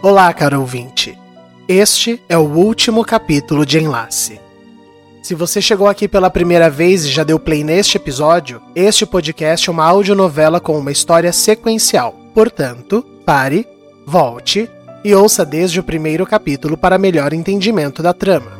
Olá, caro ouvinte. Este é o último capítulo de Enlace. Se você chegou aqui pela primeira vez e já deu play neste episódio, este podcast é uma audionovela com uma história sequencial. Portanto, pare, volte e ouça desde o primeiro capítulo para melhor entendimento da trama.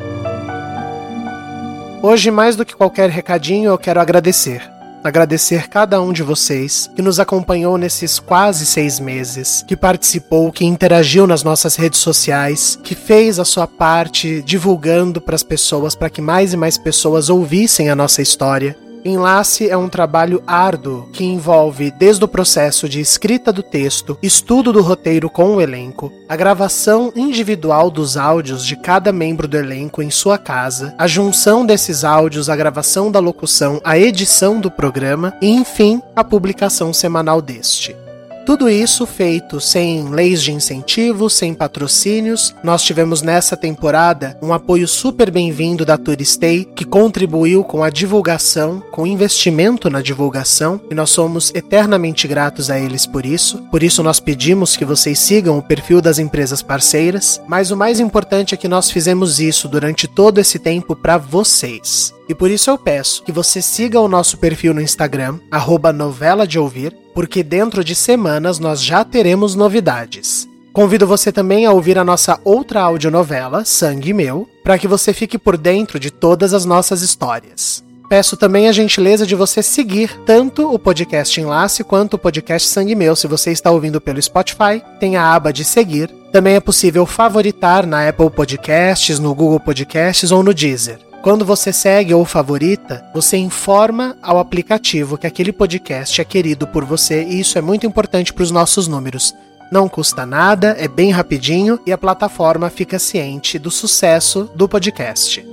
Hoje, mais do que qualquer recadinho, eu quero agradecer agradecer cada um de vocês que nos acompanhou nesses quase seis meses, que participou, que interagiu nas nossas redes sociais, que fez a sua parte divulgando para as pessoas, para que mais e mais pessoas ouvissem a nossa história. Enlace é um trabalho árduo que envolve desde o processo de escrita do texto, estudo do roteiro com o elenco, a gravação individual dos áudios de cada membro do elenco em sua casa, a junção desses áudios, a gravação da locução, a edição do programa e, enfim, a publicação semanal deste. Tudo isso feito sem leis de incentivo, sem patrocínios. Nós tivemos nessa temporada um apoio super bem-vindo da Turistei, que contribuiu com a divulgação, com investimento na divulgação, e nós somos eternamente gratos a eles por isso. Por isso nós pedimos que vocês sigam o perfil das empresas parceiras, mas o mais importante é que nós fizemos isso durante todo esse tempo para vocês. E por isso eu peço que você siga o nosso perfil no Instagram, novela de ouvir, porque dentro de semanas nós já teremos novidades. Convido você também a ouvir a nossa outra audionovela, Sangue Meu, para que você fique por dentro de todas as nossas histórias. Peço também a gentileza de você seguir tanto o podcast Enlace quanto o podcast Sangue Meu. Se você está ouvindo pelo Spotify, tem a aba de seguir. Também é possível favoritar na Apple Podcasts, no Google Podcasts ou no Deezer. Quando você segue ou favorita, você informa ao aplicativo que aquele podcast é querido por você e isso é muito importante para os nossos números. Não custa nada, é bem rapidinho e a plataforma fica ciente do sucesso do podcast.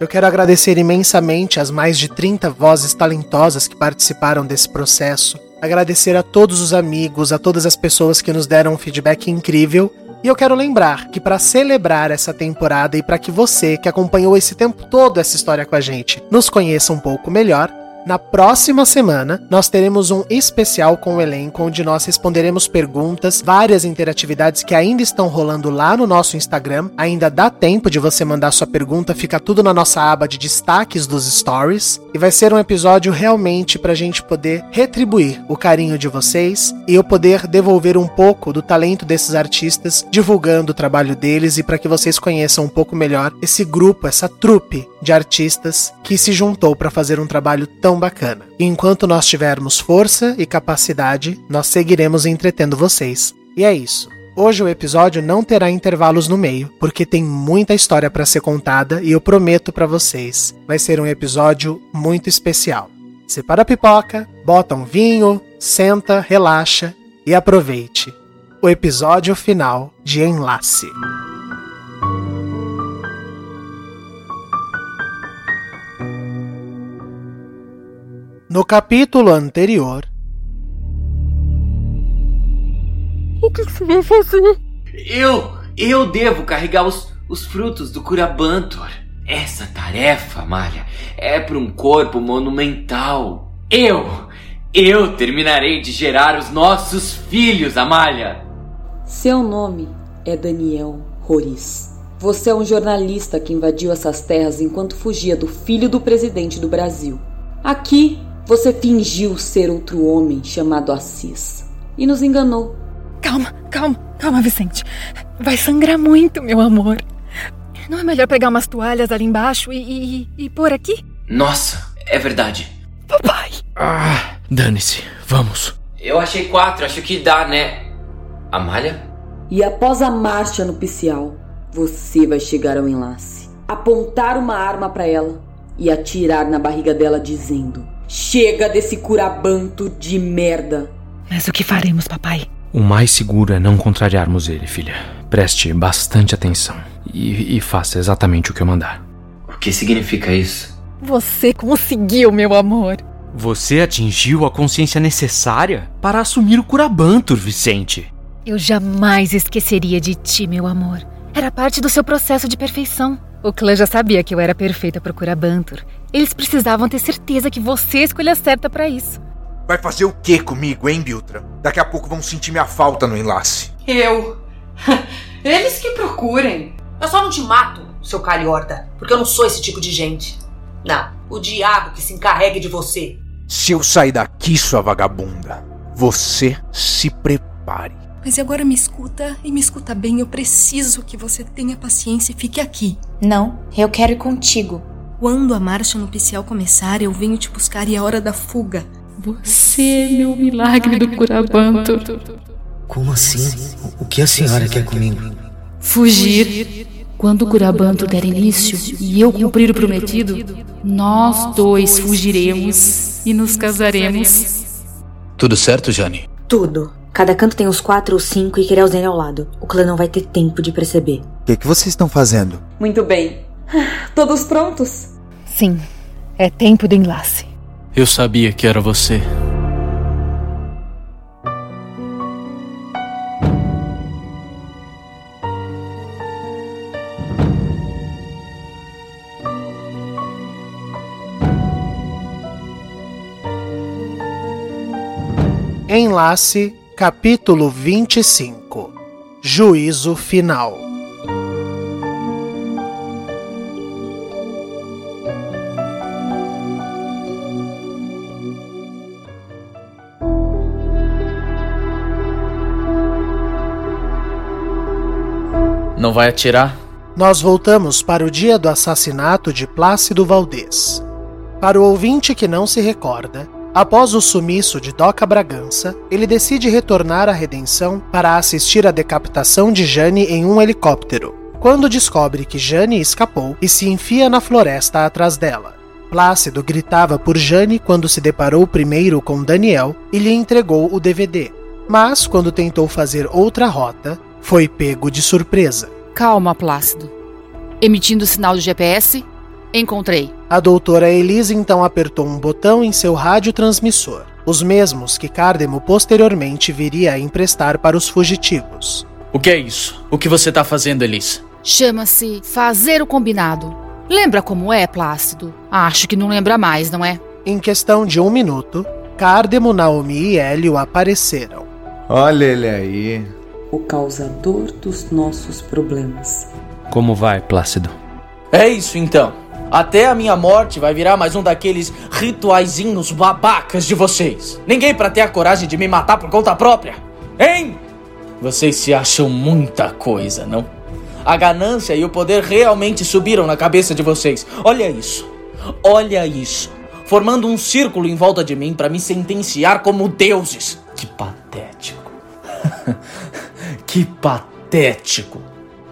Eu quero agradecer imensamente as mais de 30 vozes talentosas que participaram desse processo. Agradecer a todos os amigos, a todas as pessoas que nos deram um feedback incrível e eu quero lembrar que para celebrar essa temporada e para que você que acompanhou esse tempo todo essa história com a gente nos conheça um pouco melhor, na próxima semana, nós teremos um especial com o elenco, onde nós responderemos perguntas, várias interatividades que ainda estão rolando lá no nosso Instagram. Ainda dá tempo de você mandar sua pergunta, fica tudo na nossa aba de destaques dos stories. E vai ser um episódio realmente para a gente poder retribuir o carinho de vocês e eu poder devolver um pouco do talento desses artistas, divulgando o trabalho deles e para que vocês conheçam um pouco melhor esse grupo, essa trupe de artistas que se juntou para fazer um trabalho tão bacana. E enquanto nós tivermos força e capacidade, nós seguiremos entretendo vocês. E é isso. Hoje o episódio não terá intervalos no meio, porque tem muita história para ser contada e eu prometo para vocês, vai ser um episódio muito especial. Separa a pipoca, bota um vinho, senta, relaxa e aproveite o episódio final de Enlace. No capítulo anterior. O que você vai fazer? Eu, eu devo carregar os, os frutos do Curabantor. Essa tarefa, Malha, é para um corpo monumental. Eu, eu terminarei de gerar os nossos filhos, Amália. Seu nome é Daniel Roriz. Você é um jornalista que invadiu essas terras enquanto fugia do filho do presidente do Brasil. Aqui você fingiu ser outro homem chamado Assis e nos enganou. Calma, calma, calma, Vicente. Vai sangrar muito, meu amor. Não é melhor pegar umas toalhas ali embaixo e, e, e pôr aqui? Nossa, é verdade. Papai! Ah, dane-se, vamos. Eu achei quatro, acho que dá, né? Amália? E após a marcha nupcial, você vai chegar ao enlace, apontar uma arma para ela e atirar na barriga dela dizendo: Chega desse curabanto de merda. Mas o que faremos, papai? O mais seguro é não contrariarmos ele, filha. Preste bastante atenção e, e faça exatamente o que eu mandar. O que significa isso? Você conseguiu, meu amor. Você atingiu a consciência necessária para assumir o Curabantur, Vicente. Eu jamais esqueceria de ti, meu amor. Era parte do seu processo de perfeição. O clã já sabia que eu era perfeita pro Curabantur. Eles precisavam ter certeza que você é a escolha certa para isso. Vai fazer o que comigo, hein, Biltra? Daqui a pouco vão sentir minha falta no enlace. Eu? Eles que procurem. Eu só não te mato, seu calhorda, porque eu não sou esse tipo de gente. Não, o diabo que se encarregue de você. Se eu sair daqui, sua vagabunda, você se prepare. Mas agora me escuta e me escuta bem. Eu preciso que você tenha paciência e fique aqui. Não, eu quero ir contigo. Quando a marcha nupcial começar, eu venho te buscar e é hora da fuga. Você é meu milagre do Curabanto. Como assim? O que a senhora quer comigo? Fugir. Quando o Curabanto der início e eu cumprir o prometido, nós dois fugiremos e nos casaremos. Tudo certo, Jane? Tudo. Cada canto tem os quatro ou cinco e Kirelzen ao lado. O clã não vai ter tempo de perceber. O que, que vocês estão fazendo? Muito bem. Todos prontos? Sim, é tempo do enlace. Eu sabia que era você. Enlace, capítulo 25 Juízo Final Não vai atirar? Nós voltamos para o dia do assassinato de Plácido Valdez. Para o ouvinte que não se recorda, após o sumiço de Doca Bragança, ele decide retornar à Redenção para assistir à decapitação de Jane em um helicóptero, quando descobre que Jane escapou e se enfia na floresta atrás dela. Plácido gritava por Jane quando se deparou primeiro com Daniel e lhe entregou o DVD. Mas, quando tentou fazer outra rota, foi pego de surpresa. Calma, Plácido. Emitindo sinal de GPS, encontrei. A doutora Elise então apertou um botão em seu radiotransmissor, os mesmos que Cardemo posteriormente viria a emprestar para os fugitivos. O que é isso? O que você está fazendo, Elise? Chama-se fazer o combinado. Lembra como é, Plácido? Acho que não lembra mais, não é? Em questão de um minuto, Cardemo, Naomi e Hélio apareceram. Olha ele aí. O causador dos nossos problemas. Como vai, Plácido? É isso então. Até a minha morte vai virar mais um daqueles rituaizinhos babacas de vocês. Ninguém para ter a coragem de me matar por conta própria. Hein? Vocês se acham muita coisa, não? A ganância e o poder realmente subiram na cabeça de vocês. Olha isso. Olha isso. Formando um círculo em volta de mim para me sentenciar como deuses. Que patético. que patético.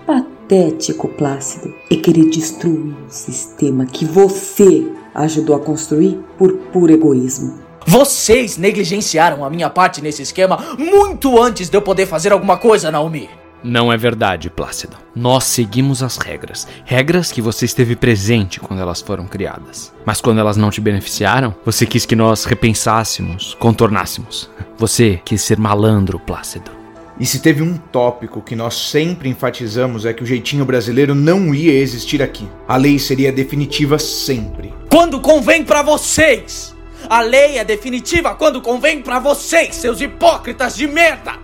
Patético, Plácido, é querer destruir um sistema que você ajudou a construir por puro egoísmo. Vocês negligenciaram a minha parte nesse esquema muito antes de eu poder fazer alguma coisa, Naomi. Não é verdade, Plácido. Nós seguimos as regras. Regras que você esteve presente quando elas foram criadas. Mas quando elas não te beneficiaram, você quis que nós repensássemos, contornássemos. Você quis ser malandro, Plácido. E se teve um tópico que nós sempre enfatizamos é que o jeitinho brasileiro não ia existir aqui. A lei seria definitiva sempre. Quando convém para vocês! A lei é definitiva quando convém para vocês, seus hipócritas de merda!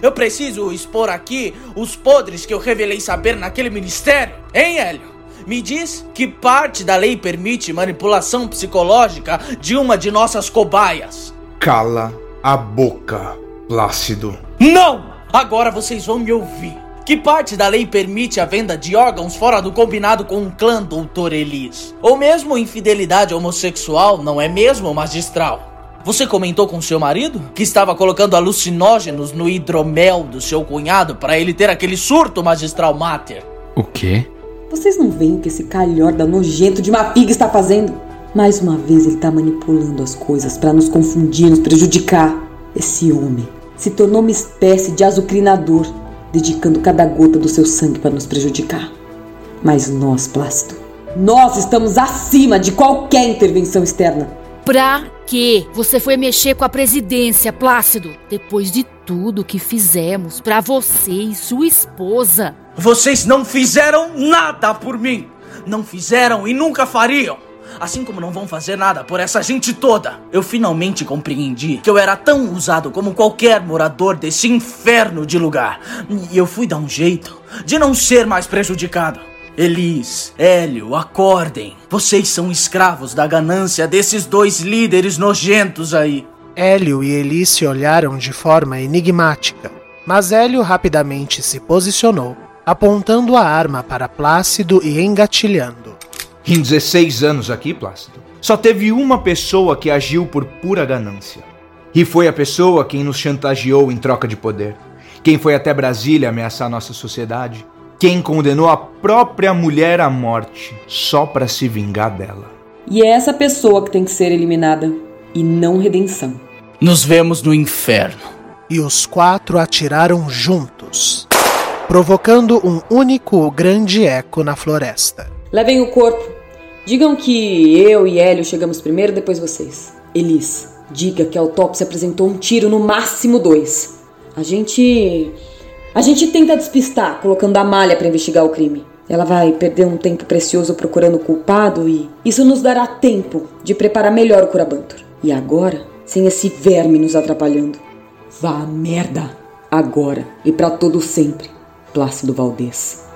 Eu preciso expor aqui os podres que eu revelei saber naquele ministério, hein, Hélio? Me diz que parte da lei permite manipulação psicológica de uma de nossas cobaias. Cala a boca, Plácido. Não! Agora vocês vão me ouvir. Que parte da lei permite a venda de órgãos fora do combinado com o clã Doutor Elis? Ou mesmo infidelidade homossexual, não é mesmo, magistral? Você comentou com seu marido que estava colocando alucinógenos no hidromel do seu cunhado para ele ter aquele surto magistral mater? O quê? Vocês não veem o que esse calhorda nojento de Mafiga está fazendo? Mais uma vez ele está manipulando as coisas para nos confundir, nos prejudicar. Esse homem se tornou uma espécie de azucrinador, dedicando cada gota do seu sangue para nos prejudicar. Mas nós, Plácido, nós estamos acima de qualquer intervenção externa. Pra quê? Você foi mexer com a presidência, Plácido, depois de tudo que fizemos para você e sua esposa. Vocês não fizeram nada por mim. Não fizeram e nunca fariam. Assim como não vão fazer nada por essa gente toda. Eu finalmente compreendi que eu era tão usado como qualquer morador desse inferno de lugar. E eu fui dar um jeito de não ser mais prejudicado. Elis, Hélio, acordem. Vocês são escravos da ganância desses dois líderes nojentos aí. Hélio e Elis se olharam de forma enigmática, mas Hélio rapidamente se posicionou, apontando a arma para Plácido e engatilhando. Em 16 anos aqui, Plácido, só teve uma pessoa que agiu por pura ganância. E foi a pessoa quem nos chantageou em troca de poder. Quem foi até Brasília ameaçar nossa sociedade quem condenou a própria mulher à morte só para se vingar dela. E é essa pessoa que tem que ser eliminada e não redenção. Nos vemos no inferno. E os quatro atiraram juntos, provocando um único grande eco na floresta. Levem o corpo. Digam que eu e Hélio chegamos primeiro, depois vocês. Elis, diga que a autópsia apresentou um tiro, no máximo dois. A gente a gente tenta despistar, colocando a malha para investigar o crime. Ela vai perder um tempo precioso procurando o culpado e isso nos dará tempo de preparar melhor o Curabantur. E agora, sem esse verme nos atrapalhando, vá merda. Agora e para todo sempre, Plácido Valdez.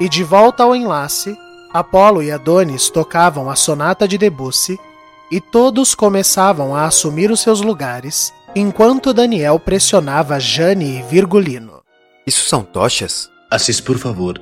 E de volta ao enlace, Apolo e Adonis tocavam a sonata de Debussy e todos começavam a assumir os seus lugares, enquanto Daniel pressionava Jane e Virgulino. Isso são tochas? Assis, por favor,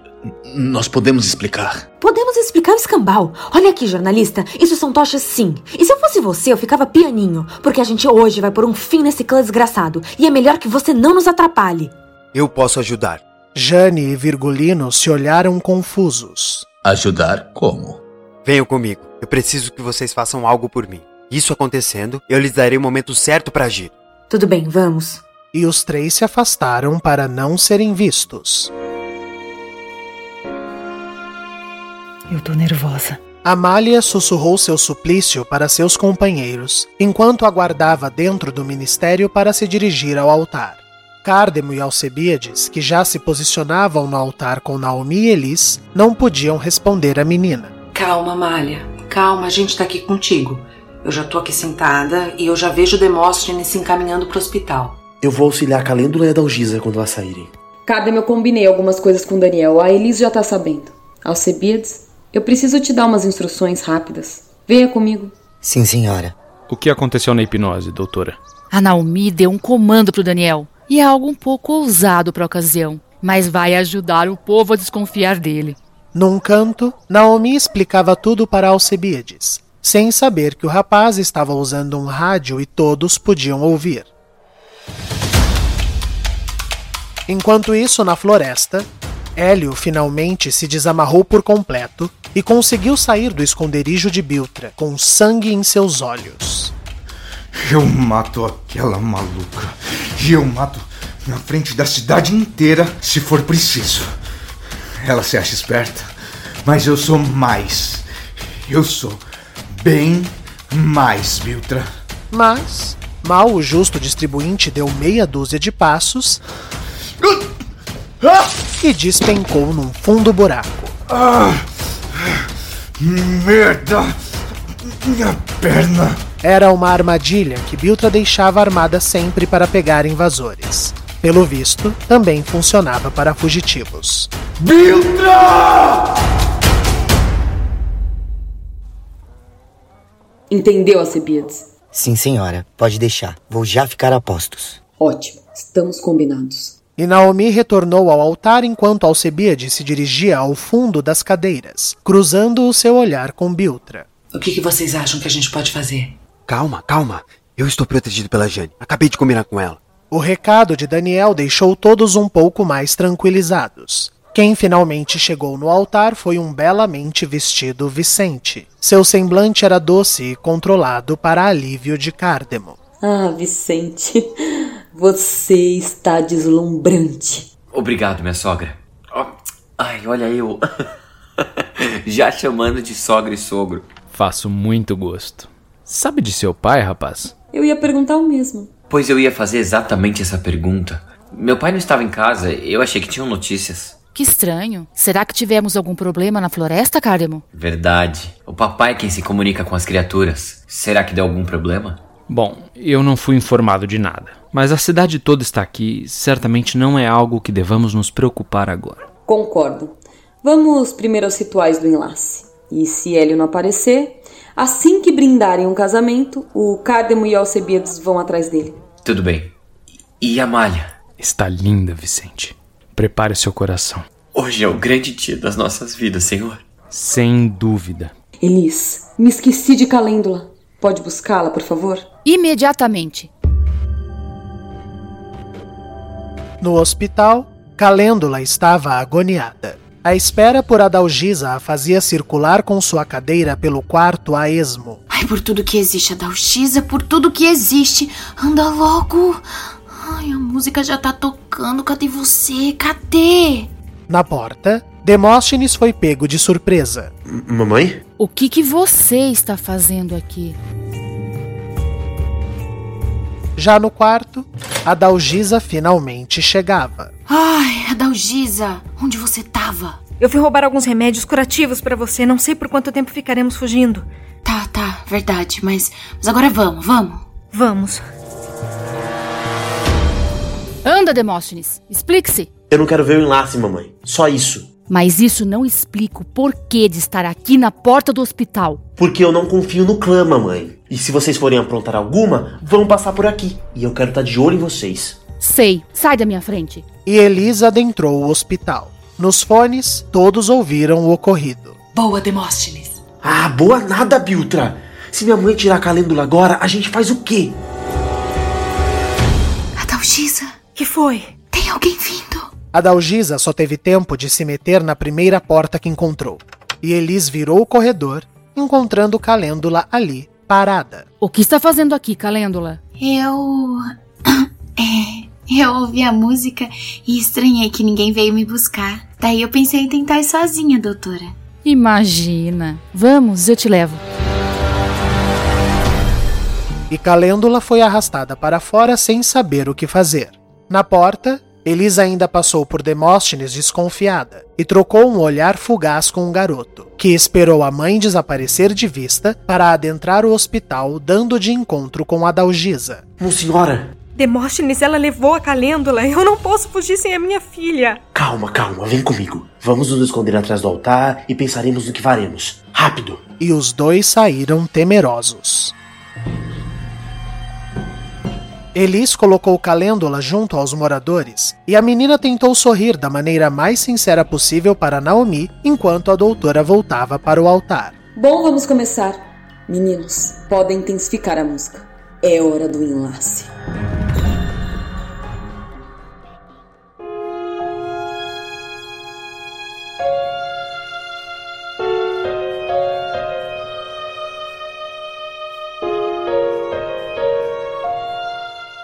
nós podemos explicar. Podemos explicar o escambau. Olha aqui, jornalista, isso são tochas sim. E se eu fosse você, eu ficava pianinho, porque a gente hoje vai pôr um fim nesse clã desgraçado, e é melhor que você não nos atrapalhe. Eu posso ajudar. Jane e Virgulino se olharam confusos. Ajudar como? Venham comigo. Eu preciso que vocês façam algo por mim. Isso acontecendo, eu lhes darei o momento certo para agir. Tudo bem, vamos. E os três se afastaram para não serem vistos. Eu tô nervosa. Amália sussurrou seu suplício para seus companheiros, enquanto aguardava dentro do ministério para se dirigir ao altar. Cárdemo e Alcebiades, que já se posicionavam no altar com Naomi e Elis, não podiam responder à menina. Calma, Malha. Calma, a gente tá aqui contigo. Eu já tô aqui sentada e eu já vejo Demóstenes se encaminhando pro hospital. Eu vou auxiliar a Calêndula e a Dalgisa quando elas saírem. Cárdemo, eu combinei algumas coisas com Daniel. A Elis já tá sabendo. Alcebiades, eu preciso te dar umas instruções rápidas. Venha comigo. Sim, senhora. O que aconteceu na hipnose, doutora? A Naomi deu um comando pro Daniel. E é algo um pouco ousado para a ocasião, mas vai ajudar o povo a desconfiar dele. Num canto, Naomi explicava tudo para Alcebiades, sem saber que o rapaz estava usando um rádio e todos podiam ouvir. Enquanto isso, na floresta, Hélio finalmente se desamarrou por completo e conseguiu sair do esconderijo de Biltra com sangue em seus olhos. Eu mato aquela maluca. E eu mato na frente da cidade inteira se for preciso. Ela se acha esperta, mas eu sou mais. Eu sou bem mais, Biltra. Mas, mal o justo distribuinte deu meia dúzia de passos e despencou num fundo buraco. Ah, merda! Minha perna! Era uma armadilha que Biltra deixava armada sempre para pegar invasores. Pelo visto, também funcionava para fugitivos. Biltra! Entendeu, Alcebiades? Sim, senhora. Pode deixar. Vou já ficar a postos. Ótimo. Estamos combinados. E Naomi retornou ao altar enquanto Alcebiades se dirigia ao fundo das cadeiras, cruzando o seu olhar com Biltra. O que, que vocês acham que a gente pode fazer? Calma, calma. Eu estou protegido pela Jane. Acabei de combinar com ela. O recado de Daniel deixou todos um pouco mais tranquilizados. Quem finalmente chegou no altar foi um belamente vestido Vicente. Seu semblante era doce e controlado para alívio de Cardemo. Ah, Vicente, você está deslumbrante. Obrigado, minha sogra. Oh, ai, olha eu. Já chamando de sogra e sogro. Faço muito gosto. Sabe de seu pai, rapaz? Eu ia perguntar o mesmo. Pois eu ia fazer exatamente essa pergunta. Meu pai não estava em casa, eu achei que tinham notícias. Que estranho. Será que tivemos algum problema na floresta, Cardemo? Verdade. O papai é quem se comunica com as criaturas. Será que deu algum problema? Bom, eu não fui informado de nada. Mas a cidade toda está aqui, certamente não é algo que devamos nos preocupar agora. Concordo. Vamos primeiro aos rituais do enlace. E se Hélio não aparecer, assim que brindarem um casamento, o Cardemo e Alcebiades vão atrás dele. Tudo bem. E a malha? Está linda, Vicente. Prepare seu coração. Hoje é o grande dia das nossas vidas, Senhor. Sem dúvida. Elis, me esqueci de Calêndula. Pode buscá-la, por favor? Imediatamente. No hospital, Calêndula estava agoniada. A espera por Adalgisa a fazia circular com sua cadeira pelo quarto a esmo. Ai, por tudo que existe, Adalgisa, por tudo que existe. Anda logo. Ai, a música já tá tocando. Cadê você? Cadê? Na porta, Demóstenes foi pego de surpresa. Mamãe? O que que você está fazendo aqui? Já no quarto, Adalgisa finalmente chegava. Ai, Adalgisa, onde você tava? Eu fui roubar alguns remédios curativos para você. Não sei por quanto tempo ficaremos fugindo. Tá, tá, verdade. Mas, mas agora vamos, vamos. Vamos. Anda, Demóstenes. Explique-se. Eu não quero ver o enlace, mamãe. Só isso. Mas isso não explica o porquê de estar aqui na porta do hospital. Porque eu não confio no clã, mamãe. E se vocês forem aprontar alguma, vão passar por aqui. E eu quero estar de olho em vocês. Sei. Sai da minha frente. E Elisa adentrou o hospital. Nos fones, todos ouviram o ocorrido. Boa, Demóstenes. Ah, boa nada, Biltra. Se minha mãe tirar a calêndula agora, a gente faz o quê? Adalgisa, que foi? Tem alguém vindo. Adalgisa só teve tempo de se meter na primeira porta que encontrou. E Elis virou o corredor, encontrando Calêndula ali, parada. O que está fazendo aqui, Calêndula? Eu. É, eu ouvi a música e estranhei que ninguém veio me buscar. Daí eu pensei em tentar ir sozinha, doutora. Imagina. Vamos, eu te levo. E Calêndula foi arrastada para fora sem saber o que fazer. Na porta, Elisa ainda passou por Demóstenes desconfiada e trocou um olhar fugaz com o garoto, que esperou a mãe desaparecer de vista para adentrar o hospital dando de encontro com Adalgisa. Senhora! Demóstenes, ela levou a calêndula. Eu não posso fugir sem a minha filha. Calma, calma, vem comigo. Vamos nos esconder atrás do altar e pensaremos no que faremos. Rápido! E os dois saíram temerosos. Elis colocou Calêndula junto aos moradores e a menina tentou sorrir da maneira mais sincera possível para Naomi enquanto a doutora voltava para o altar. Bom, vamos começar. Meninos, podem intensificar a música. É hora do enlace.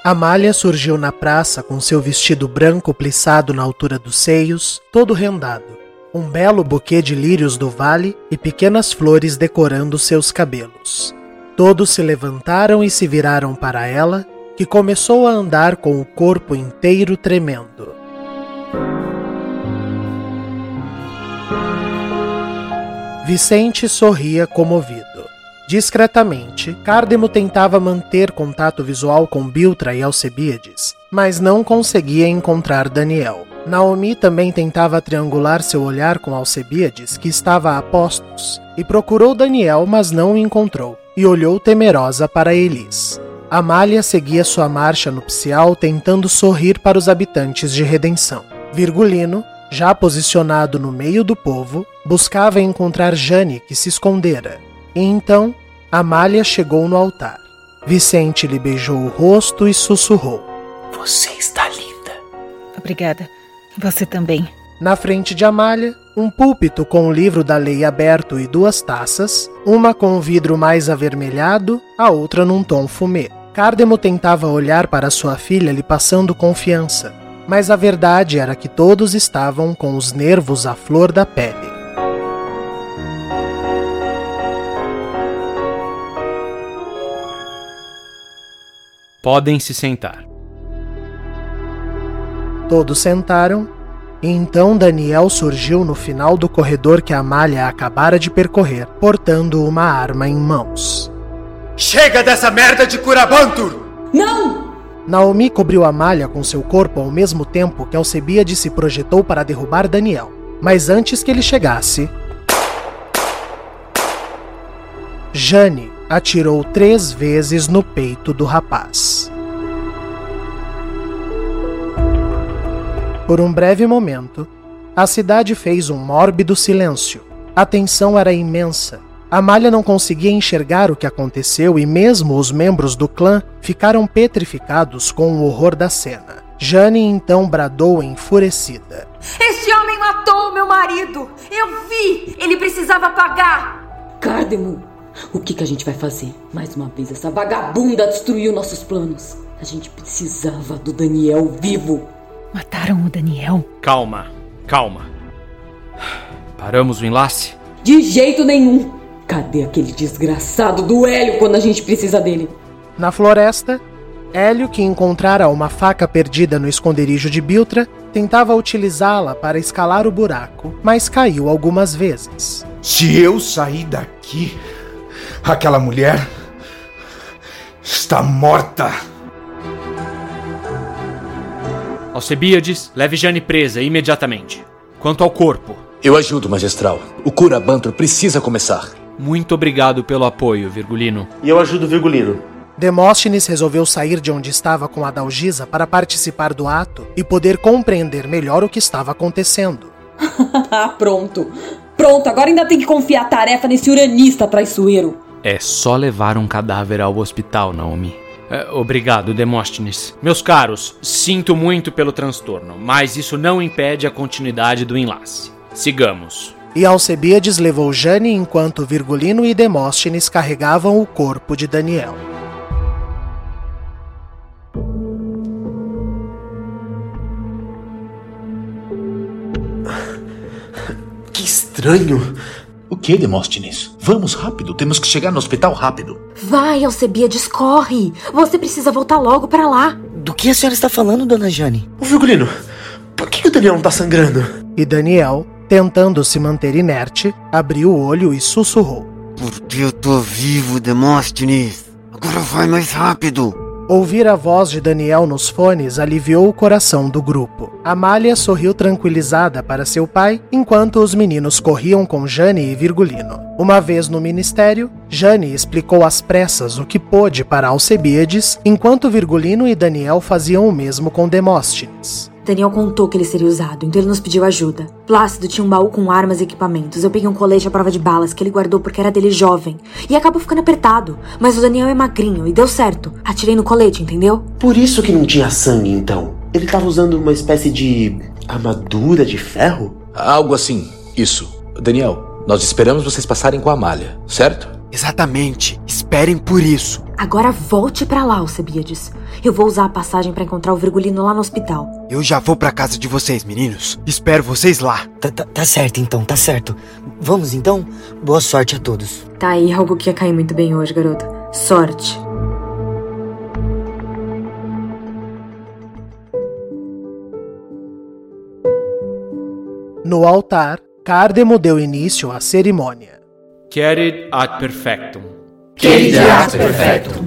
Amália surgiu na praça com seu vestido branco plissado na altura dos seios, todo rendado, um belo buquê de lírios do vale e pequenas flores decorando seus cabelos. Todos se levantaram e se viraram para ela, que começou a andar com o corpo inteiro tremendo. Vicente sorria comovido. Discretamente, Cardemo tentava manter contato visual com Biltra e Alcebiades, mas não conseguia encontrar Daniel. Naomi também tentava triangular seu olhar com Alcebiades, que estava a postos, e procurou Daniel, mas não o encontrou, e olhou temerosa para Elis. Amália seguia sua marcha nupcial tentando sorrir para os habitantes de Redenção. Virgulino, já posicionado no meio do povo, buscava encontrar Jane, que se escondera, e então, Amália chegou no altar. Vicente lhe beijou o rosto e sussurrou: Você está linda. Obrigada. Você também. Na frente de Amália, um púlpito com o livro da lei aberto e duas taças, uma com um vidro mais avermelhado, a outra num tom fumê. Cardemo tentava olhar para sua filha lhe passando confiança, mas a verdade era que todos estavam com os nervos à flor da pele. Podem se sentar. Todos sentaram, e então Daniel surgiu no final do corredor que Amália acabara de percorrer, portando uma arma em mãos. Chega dessa merda de Curabantur! Não! Naomi cobriu Amália com seu corpo ao mesmo tempo que Alcebiade se projetou para derrubar Daniel. Mas antes que ele chegasse, Jane atirou três vezes no peito do rapaz. Por um breve momento, a cidade fez um mórbido silêncio. A tensão era imensa. Amália não conseguia enxergar o que aconteceu e mesmo os membros do clã ficaram petrificados com o horror da cena. Jane então bradou enfurecida. Este homem matou meu marido! Eu vi! Ele precisava pagar! Cardemo, o que, que a gente vai fazer? Mais uma vez, essa vagabunda destruiu nossos planos. A gente precisava do Daniel vivo. Mataram o Daniel? Calma, calma. Paramos o enlace? De jeito nenhum. Cadê aquele desgraçado do Hélio quando a gente precisa dele? Na floresta, Hélio, que encontrara uma faca perdida no esconderijo de Biltra, tentava utilizá-la para escalar o buraco, mas caiu algumas vezes. Se eu sair daqui, aquela mulher está morta. Alcebiades, leve Jane presa imediatamente. Quanto ao corpo. Eu ajudo, magistral. O cura Bantur precisa começar. Muito obrigado pelo apoio, Virgulino. E eu ajudo o Virgulino. Demóstenes resolveu sair de onde estava com Adalgisa para participar do ato e poder compreender melhor o que estava acontecendo. Pronto. Pronto, agora ainda tem que confiar a tarefa nesse uranista traiçoeiro. É só levar um cadáver ao hospital, Naomi. É, obrigado, Demóstenes. Meus caros, sinto muito pelo transtorno, mas isso não impede a continuidade do enlace. Sigamos. E Alcebiades levou Jane enquanto Virgulino e Demóstenes carregavam o corpo de Daniel. Que estranho. O que, Demóstenes? Vamos rápido, temos que chegar no hospital rápido. Vai, Alcebiades, corre! Você precisa voltar logo para lá. Do que a senhora está falando, dona Jane? Ô, Virgulino, por que o Daniel não tá sangrando? E Daniel, tentando se manter inerte, abriu o olho e sussurrou. Porque eu tô vivo, Demóstenes. Agora vai mais rápido. Ouvir a voz de Daniel nos fones aliviou o coração do grupo. Amália sorriu tranquilizada para seu pai, enquanto os meninos corriam com Jane e Virgulino. Uma vez no ministério, Jane explicou às pressas o que pôde para Alcebiades, enquanto Virgulino e Daniel faziam o mesmo com Demóstenes. Daniel contou que ele seria usado, então ele nos pediu ajuda. Plácido tinha um baú com armas e equipamentos. Eu peguei um colete à prova de balas que ele guardou porque era dele jovem. E acabou ficando apertado. Mas o Daniel é magrinho e deu certo. Atirei no colete, entendeu? Por isso que não tinha sangue, então. Ele tava usando uma espécie de armadura de ferro? Algo assim, isso. Daniel, nós esperamos vocês passarem com a malha, certo? Exatamente. Esperem por isso. Agora volte para lá, Alcebiades. Eu vou usar a passagem para encontrar o Virgulino lá no hospital. Eu já vou pra casa de vocês, meninos. Espero vocês lá. Tá, tá, tá certo então, tá certo. Vamos então? Boa sorte a todos. Tá aí algo que ia cair muito bem hoje, garoto. Sorte. No altar, Cardemo deu início à cerimônia. Querid ad perfectum. Querid ad perfectum.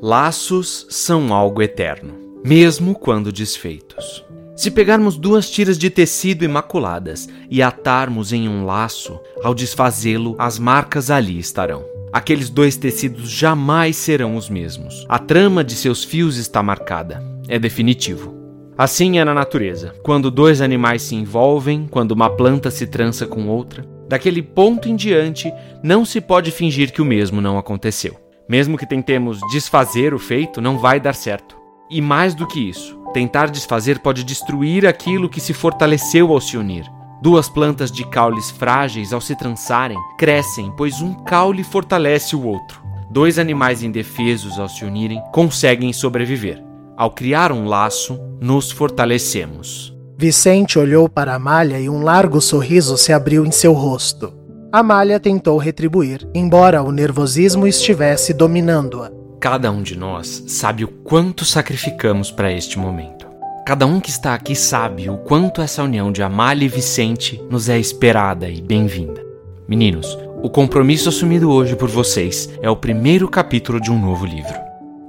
Laços são algo eterno, mesmo quando desfeitos. Se pegarmos duas tiras de tecido imaculadas e atarmos em um laço, ao desfazê-lo, as marcas ali estarão. Aqueles dois tecidos jamais serão os mesmos. A trama de seus fios está marcada. É definitivo. Assim é na natureza. Quando dois animais se envolvem, quando uma planta se trança com outra, daquele ponto em diante, não se pode fingir que o mesmo não aconteceu. Mesmo que tentemos desfazer o feito, não vai dar certo. E mais do que isso, Tentar desfazer pode destruir aquilo que se fortaleceu ao se unir. Duas plantas de caules frágeis, ao se trançarem, crescem, pois um caule fortalece o outro. Dois animais indefesos, ao se unirem, conseguem sobreviver. Ao criar um laço, nos fortalecemos. Vicente olhou para Amália e um largo sorriso se abriu em seu rosto. Amália tentou retribuir, embora o nervosismo estivesse dominando-a. Cada um de nós sabe o quanto sacrificamos para este momento. Cada um que está aqui sabe o quanto essa união de Amália e Vicente nos é esperada e bem-vinda. Meninos, o compromisso assumido hoje por vocês é o primeiro capítulo de um novo livro.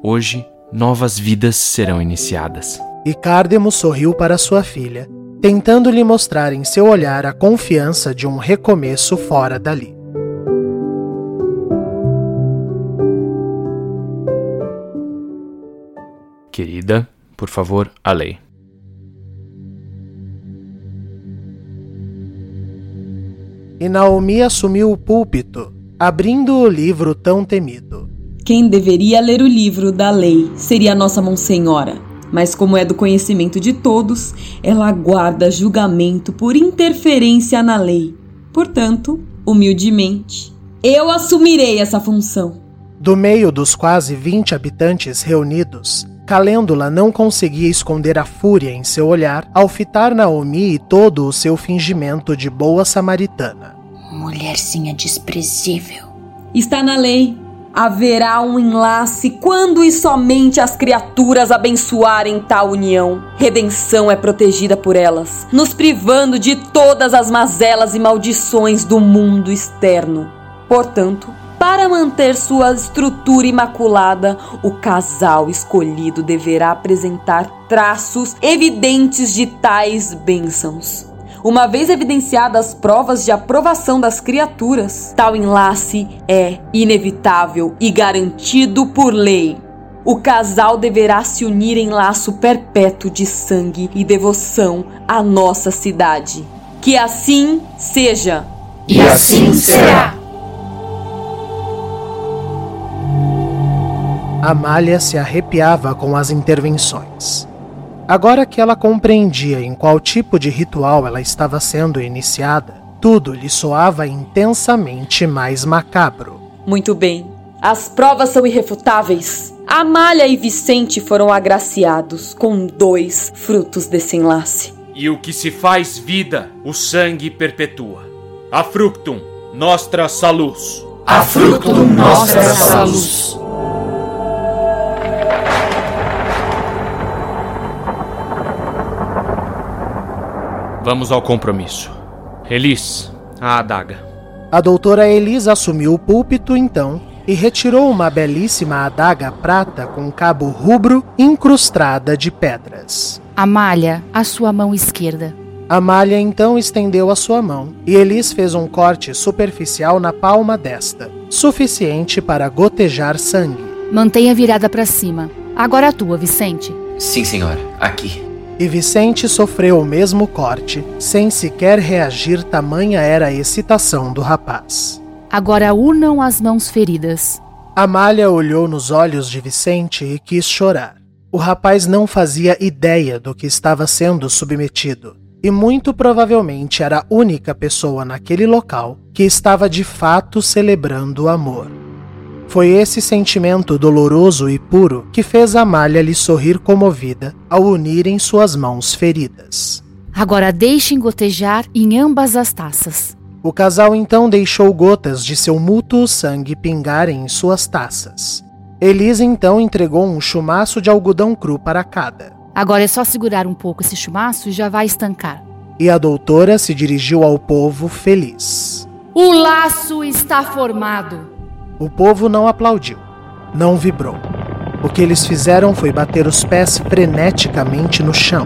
Hoje, novas vidas serão iniciadas. E Cárdemo sorriu para sua filha, tentando lhe mostrar em seu olhar a confiança de um recomeço fora dali. Querida, por favor, a lei. E Naomi assumiu o púlpito, abrindo o livro tão temido. Quem deveria ler o livro da lei seria a nossa Monsenhora, mas como é do conhecimento de todos, ela aguarda julgamento por interferência na lei. Portanto, humildemente, eu assumirei essa função. Do meio dos quase 20 habitantes reunidos, Calêndula não conseguia esconder a fúria em seu olhar ao fitar Naomi e todo o seu fingimento de boa samaritana. Mulherzinha desprezível. Está na lei. Haverá um enlace quando e somente as criaturas abençoarem tal união. Redenção é protegida por elas, nos privando de todas as mazelas e maldições do mundo externo. Portanto, para manter sua estrutura imaculada, o casal escolhido deverá apresentar traços evidentes de tais bênçãos. Uma vez evidenciadas as provas de aprovação das criaturas, tal enlace é inevitável e garantido por lei. O casal deverá se unir em laço perpétuo de sangue e devoção à nossa cidade. Que assim seja. E assim será. Amália se arrepiava com as intervenções. Agora que ela compreendia em qual tipo de ritual ela estava sendo iniciada, tudo lhe soava intensamente mais macabro. Muito bem. As provas são irrefutáveis. Amália e Vicente foram agraciados com dois frutos desse enlace. E o que se faz vida, o sangue perpetua. A fructum nostra salus. A fructum nostra salus. Vamos ao compromisso. Elis, a adaga. A doutora Elis assumiu o púlpito então e retirou uma belíssima adaga prata com cabo rubro incrustada de pedras. Amália, a sua mão esquerda. Amália então estendeu a sua mão e Elis fez um corte superficial na palma desta, suficiente para gotejar sangue. Mantenha virada para cima. Agora a tua, Vicente. Sim, senhora. Aqui. E Vicente sofreu o mesmo corte, sem sequer reagir, tamanha era a excitação do rapaz. Agora unam as mãos feridas. Amália olhou nos olhos de Vicente e quis chorar. O rapaz não fazia ideia do que estava sendo submetido, e muito provavelmente era a única pessoa naquele local que estava de fato celebrando o amor. Foi esse sentimento doloroso e puro que fez Amália lhe sorrir comovida ao unirem suas mãos feridas. Agora deixem gotejar em ambas as taças. O casal então deixou gotas de seu mútuo sangue pingarem em suas taças. Elisa então entregou um chumaço de algodão cru para cada. Agora é só segurar um pouco esse chumaço e já vai estancar. E a doutora se dirigiu ao povo feliz. O laço está formado. O povo não aplaudiu, não vibrou. O que eles fizeram foi bater os pés freneticamente no chão,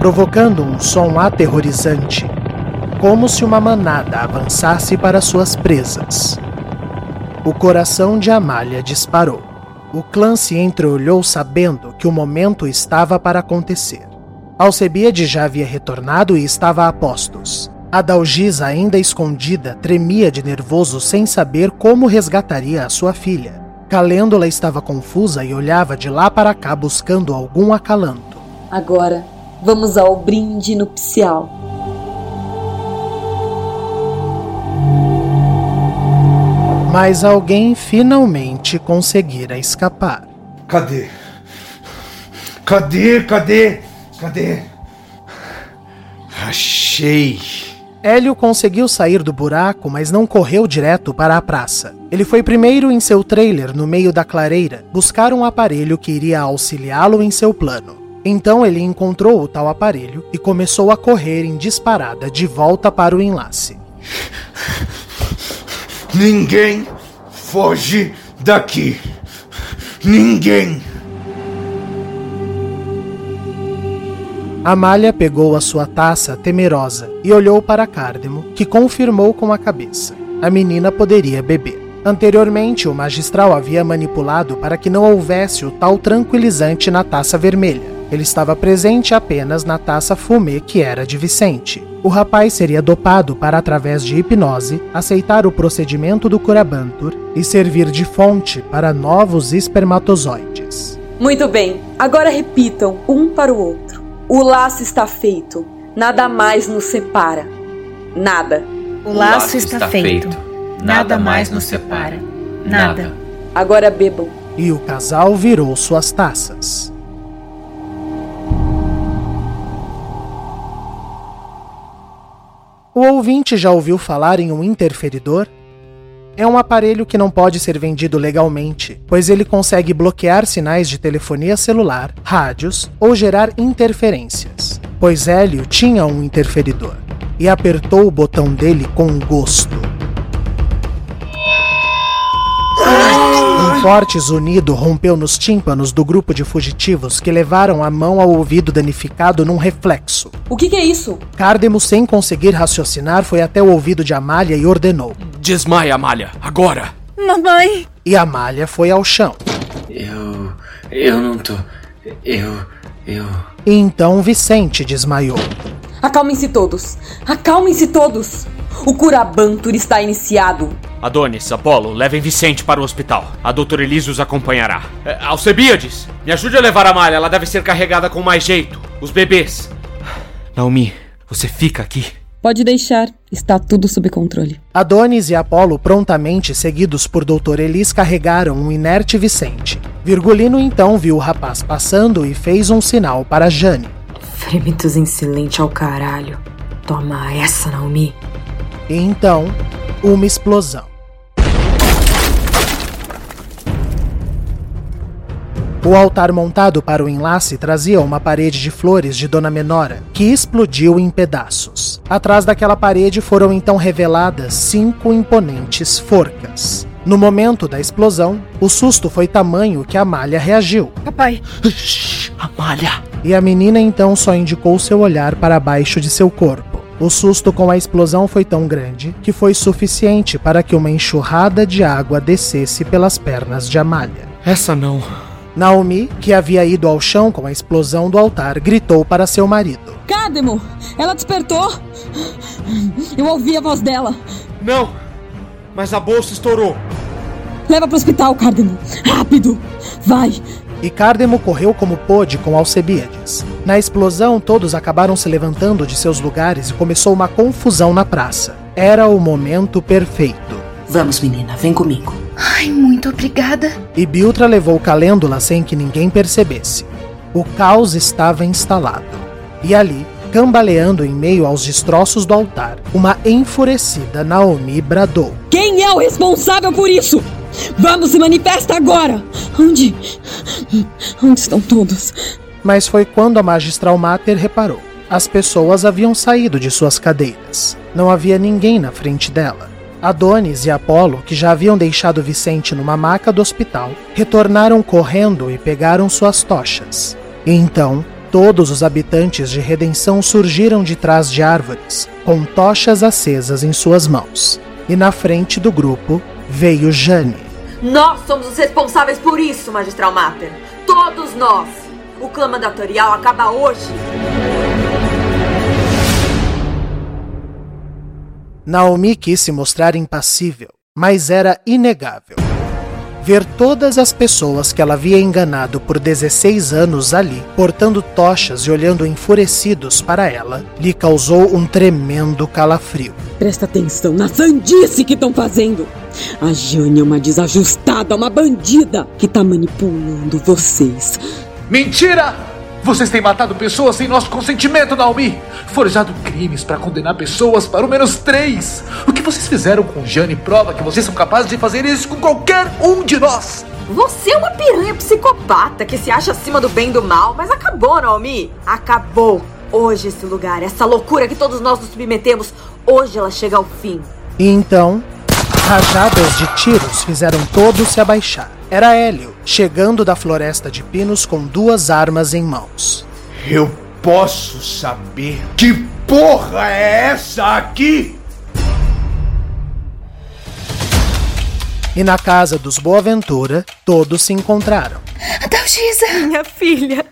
provocando um som aterrorizante, como se uma manada avançasse para suas presas. O coração de Amália disparou. O clã se entreolhou sabendo que o momento estava para acontecer. Alcebiade já havia retornado e estava a postos. A Dalgisa, ainda escondida, tremia de nervoso sem saber como resgataria a sua filha. Calêndula estava confusa e olhava de lá para cá buscando algum acalanto. Agora, vamos ao brinde nupcial. Mas alguém finalmente conseguira escapar. Cadê? Cadê? Cadê? Cadê? Achei. Hélio conseguiu sair do buraco, mas não correu direto para a praça. Ele foi primeiro em seu trailer no meio da clareira buscar um aparelho que iria auxiliá-lo em seu plano. Então ele encontrou o tal aparelho e começou a correr em disparada de volta para o enlace. Ninguém foge daqui. Ninguém. Amália pegou a sua taça temerosa e olhou para Cárdemo, que confirmou com a cabeça. A menina poderia beber. Anteriormente, o magistral havia manipulado para que não houvesse o tal tranquilizante na taça vermelha. Ele estava presente apenas na taça fumê que era de Vicente. O rapaz seria dopado para, através de hipnose, aceitar o procedimento do Curabantur e servir de fonte para novos espermatozoides. Muito bem, agora repitam um para o outro. O laço está feito, nada mais nos separa. Nada. O laço está feito, nada mais nos separa. Nada. Agora bebam. E o casal virou suas taças. O ouvinte já ouviu falar em um interferidor? É um aparelho que não pode ser vendido legalmente, pois ele consegue bloquear sinais de telefonia celular, rádios ou gerar interferências. Pois Hélio tinha um interferidor e apertou o botão dele com gosto. Forte zunido rompeu nos tímpanos do grupo de fugitivos que levaram a mão ao ouvido danificado num reflexo. O que, que é isso? Cárdemo, sem conseguir raciocinar, foi até o ouvido de Amália e ordenou: Desmaia, Amália, agora! Mamãe! E Amália foi ao chão. Eu. Eu não tô. Eu. Eu. E então Vicente desmaiou. Acalmem-se todos! Acalmem-se todos! O Curabantur está iniciado. Adonis, Apolo, levem Vicente para o hospital. A doutora Elise os acompanhará. É, Alcebiades, me ajude a levar a malha. Ela deve ser carregada com mais jeito. Os bebês. Naomi, você fica aqui. Pode deixar, está tudo sob controle. Adonis e Apolo, prontamente seguidos por Doutor Elis, carregaram um inerte Vicente. Virgulino então viu o rapaz passando e fez um sinal para Jane. Fremitos insolente ao caralho. Toma essa, Naomi. E então, uma explosão. O altar montado para o enlace trazia uma parede de flores de Dona Menora, que explodiu em pedaços. Atrás daquela parede foram então reveladas cinco imponentes forcas. No momento da explosão, o susto foi tamanho que Amália reagiu. Papai! Amália! E a menina então só indicou seu olhar para baixo de seu corpo. O susto com a explosão foi tão grande que foi suficiente para que uma enxurrada de água descesse pelas pernas de Amália. Essa não. Naomi, que havia ido ao chão com a explosão do altar, gritou para seu marido. Cádemo! Ela despertou! Eu ouvi a voz dela. Não! Mas a bolsa estourou. Leva para o hospital, Cádemo! Rápido! Vai! E Cárdemo correu como pôde com Alcebiades. Na explosão, todos acabaram se levantando de seus lugares e começou uma confusão na praça. Era o momento perfeito. Vamos, menina, vem comigo. Ai, muito obrigada. E Biltra levou Calêndula sem que ninguém percebesse. O caos estava instalado. E ali, cambaleando em meio aos destroços do altar, uma enfurecida Naomi bradou: Quem é o responsável por isso? Vamos, se manifesta agora! Onde. Onde estão todos? Mas foi quando a magistral Mater reparou. As pessoas haviam saído de suas cadeiras. Não havia ninguém na frente dela. Adonis e Apolo, que já haviam deixado Vicente numa maca do hospital, retornaram correndo e pegaram suas tochas. E então, todos os habitantes de Redenção surgiram de trás de árvores, com tochas acesas em suas mãos. E na frente do grupo veio Jane. Nós somos os responsáveis por isso, Magistral Mater. Todos nós. O clã mandatorial acaba hoje. Naomi quis se mostrar impassível, mas era inegável. Ver todas as pessoas que ela havia enganado por 16 anos ali, portando tochas e olhando enfurecidos para ela, lhe causou um tremendo calafrio. Presta atenção na sandice que estão fazendo. A Jane é uma desajustada, uma bandida que tá manipulando vocês. Mentira! Vocês têm matado pessoas sem nosso consentimento, Naomi! Forjado crimes para condenar pessoas para o menos três! O que vocês fizeram com Jane prova que vocês são capazes de fazer isso com qualquer um de nós! Você é uma piranha psicopata que se acha acima do bem e do mal, mas acabou, Naomi! Acabou! Hoje esse lugar, essa loucura que todos nós nos submetemos, hoje ela chega ao fim. E então, rajadas de tiros fizeram todos se abaixar. Era Hélio, chegando da floresta de pinos com duas armas em mãos. Eu posso saber que porra é essa aqui? E na casa dos Boaventura, todos se encontraram. Dalgisa! Minha filha!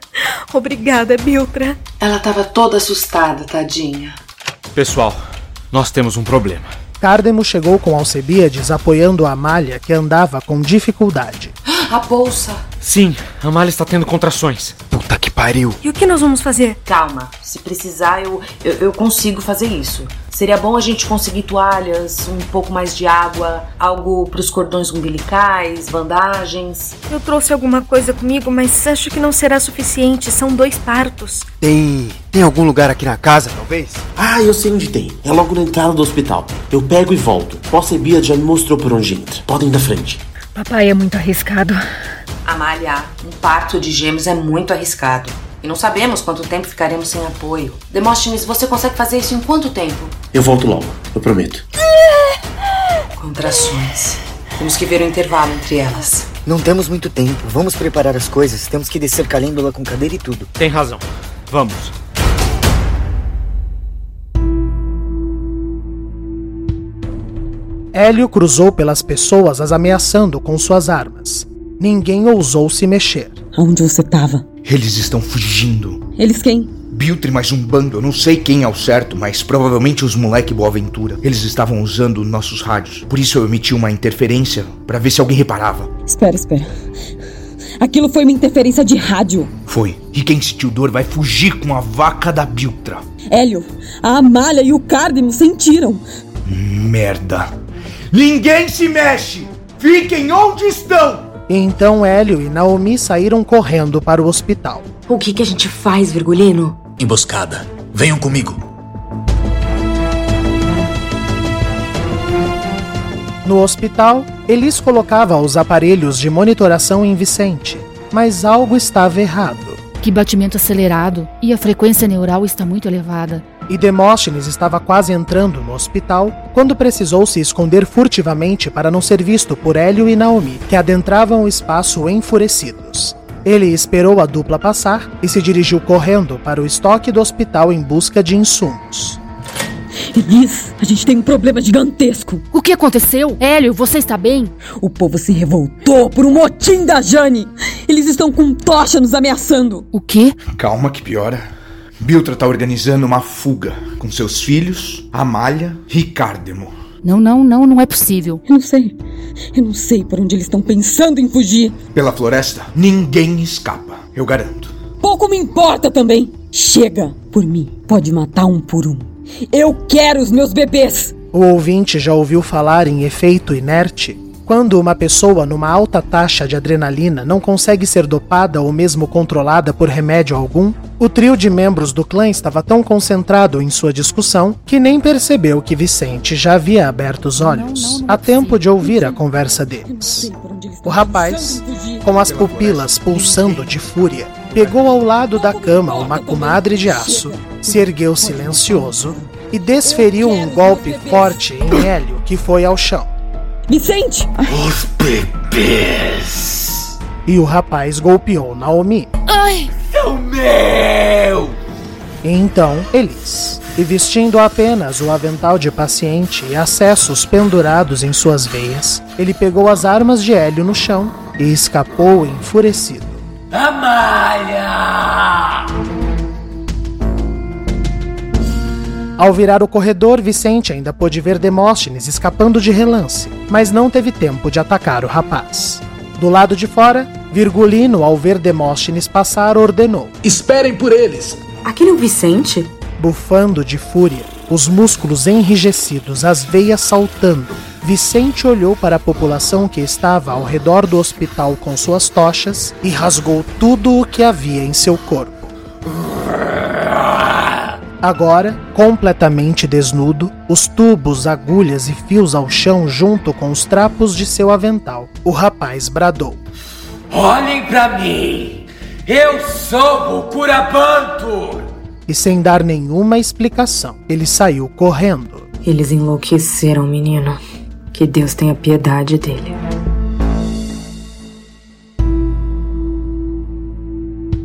Obrigada, Biltra. Ela estava toda assustada, tadinha. Pessoal, nós temos um problema. Cardemo chegou com Alcebiades apoiando a Amália, que andava com dificuldade. A bolsa! Sim, a Amália está tendo contrações. Puta que pariu! E o que nós vamos fazer? Calma, se precisar, eu, eu, eu consigo fazer isso. Seria bom a gente conseguir toalhas, um pouco mais de água, algo para os cordões umbilicais, bandagens. Eu trouxe alguma coisa comigo, mas acho que não será suficiente. São dois partos. Tem. Tem algum lugar aqui na casa, talvez? Ah, eu sei onde tem. É logo na entrada do hospital. Eu pego e volto. Posse Bia já me mostrou por onde entra. Podem ir da frente. Papai é muito arriscado. Amália, um parto de gêmeos é muito arriscado. E não sabemos quanto tempo ficaremos sem apoio. Demóstenes, você consegue fazer isso em quanto tempo? Eu volto logo, eu prometo. Contrações. Temos que ver o intervalo entre elas. Não temos muito tempo. Vamos preparar as coisas. Temos que descer calêndula com cadeira e tudo. Tem razão. Vamos. Hélio cruzou pelas pessoas as ameaçando com suas armas. Ninguém ousou se mexer. Onde você tava? Eles estão fugindo. Eles quem? Biltre mais um bando, eu não sei quem ao certo, mas provavelmente os moleque Boaventura. Eles estavam usando nossos rádios. Por isso eu emiti uma interferência para ver se alguém reparava. Espera, espera. Aquilo foi uma interferência de rádio. Foi. E quem sentiu dor vai fugir com a vaca da Biltra. Hélio, a Amália e o Cardemo sentiram. Merda. Ninguém se mexe! Fiquem onde estão! Então Hélio e Naomi saíram correndo para o hospital. O que, que a gente faz, Virgulino? Emboscada. Venham comigo. No hospital, Elis colocava os aparelhos de monitoração em Vicente, mas algo estava errado. Que batimento acelerado e a frequência neural está muito elevada. E Demóstenes estava quase entrando no hospital quando precisou se esconder furtivamente para não ser visto por Hélio e Naomi, que adentravam o espaço enfurecidos. Ele esperou a dupla passar e se dirigiu correndo para o estoque do hospital em busca de insumos. Elis, a gente tem um problema gigantesco. O que aconteceu? Hélio, você está bem? O povo se revoltou por um motim da Jane. Eles estão com tocha nos ameaçando. O quê? Calma que piora. Biltra tá organizando uma fuga com seus filhos, Amália e Cardemo. Não, não, não, não é possível. Eu não sei. Eu não sei por onde eles estão pensando em fugir. Pela floresta, ninguém escapa, eu garanto. Pouco me importa também. Chega, por mim, pode matar um por um. Eu quero os meus bebês! O ouvinte já ouviu falar em efeito inerte? Quando uma pessoa numa alta taxa de adrenalina não consegue ser dopada ou mesmo controlada por remédio algum, o trio de membros do clã estava tão concentrado em sua discussão que nem percebeu que Vicente já havia aberto os olhos, a tempo de ouvir a conversa deles. O rapaz, com as pupilas pulsando de fúria, pegou ao lado da cama uma comadre de aço, se ergueu silencioso e desferiu um golpe forte em Hélio, que foi ao chão. Vicente! Os bebês! E o rapaz golpeou Naomi. Ai! São meu! Então, Elis. E vestindo apenas o avental de paciente e acessos pendurados em suas veias, ele pegou as armas de Hélio no chão e escapou enfurecido. Amália! Ao virar o corredor, Vicente ainda pôde ver Demóstenes escapando de relance, mas não teve tempo de atacar o rapaz. Do lado de fora, Virgulino, ao ver Demóstenes passar, ordenou: Esperem por eles! Aquele é o Vicente? Bufando de fúria, os músculos enrijecidos, as veias saltando, Vicente olhou para a população que estava ao redor do hospital com suas tochas e rasgou tudo o que havia em seu corpo. Agora, completamente desnudo, os tubos, agulhas e fios ao chão junto com os trapos de seu avental, o rapaz bradou: Olhem para mim! Eu sou o Curabanto! E sem dar nenhuma explicação, ele saiu correndo. Eles enlouqueceram, menino. Que Deus tenha piedade dele.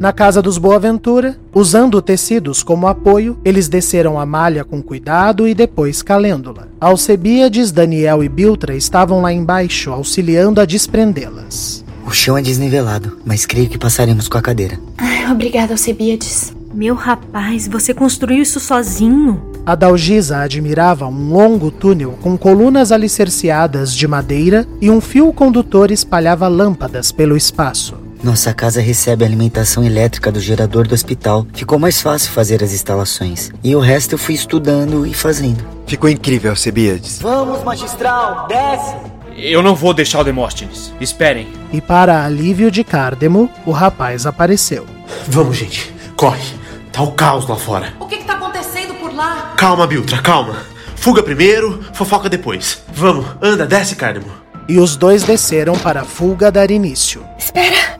Na casa dos Boaventura, usando tecidos como apoio, eles desceram a malha com cuidado e depois calêndula. Alcebíades, Daniel e Biltra estavam lá embaixo, auxiliando a desprendê-las. O chão é desnivelado, mas creio que passaremos com a cadeira. Ai, obrigada, Alcebiades. Meu rapaz, você construiu isso sozinho? A Dalgisa admirava um longo túnel com colunas alicerciadas de madeira e um fio condutor espalhava lâmpadas pelo espaço. Nossa casa recebe a alimentação elétrica do gerador do hospital. Ficou mais fácil fazer as instalações. E o resto eu fui estudando e fazendo. Ficou incrível, Cebiades. Vamos, magistral, desce! Eu não vou deixar o Demóstenes. Esperem. E para alívio de Cardemo, o rapaz apareceu. Vamos, gente. Corre. Tá o caos lá fora. O que, que tá acontecendo por lá? Calma, Biltra, calma. Fuga primeiro, fofoca depois. Vamos, anda, desce, Cardemo. E os dois desceram para a fuga dar início. Espera!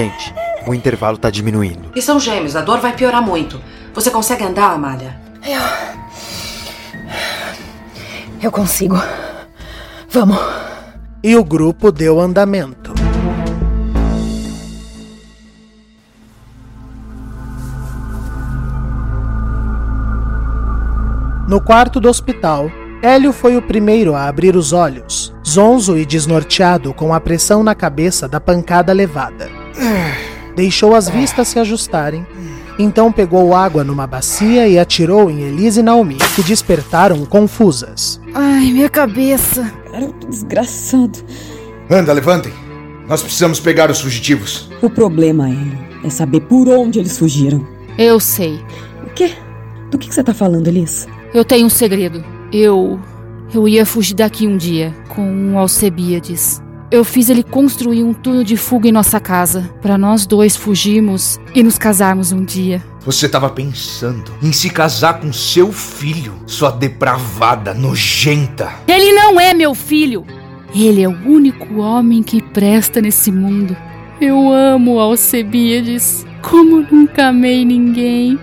Gente, o intervalo tá diminuindo. E são gêmeos, a dor vai piorar muito. Você consegue andar, Amália? Eu. Eu consigo. Vamos. E o grupo deu andamento. No quarto do hospital, Hélio foi o primeiro a abrir os olhos, zonzo e desnorteado com a pressão na cabeça da pancada levada. Deixou as vistas se ajustarem, então pegou água numa bacia e atirou em Elise e Naomi, que despertaram confusas. Ai, minha cabeça. Cara, desgraçado. Anda, levantem. Nós precisamos pegar os fugitivos. O problema, Hélio, é saber por onde eles fugiram. Eu sei. O quê? Do que, que você tá falando, Elisa? Eu tenho um segredo. Eu. Eu ia fugir daqui um dia com um Alcebiades. Eu fiz ele construir um túnel de fuga em nossa casa, para nós dois fugirmos e nos casarmos um dia. Você estava pensando em se casar com seu filho, sua depravada, nojenta. Ele não é meu filho! Ele é o único homem que presta nesse mundo. Eu amo Alcebiades como nunca amei ninguém.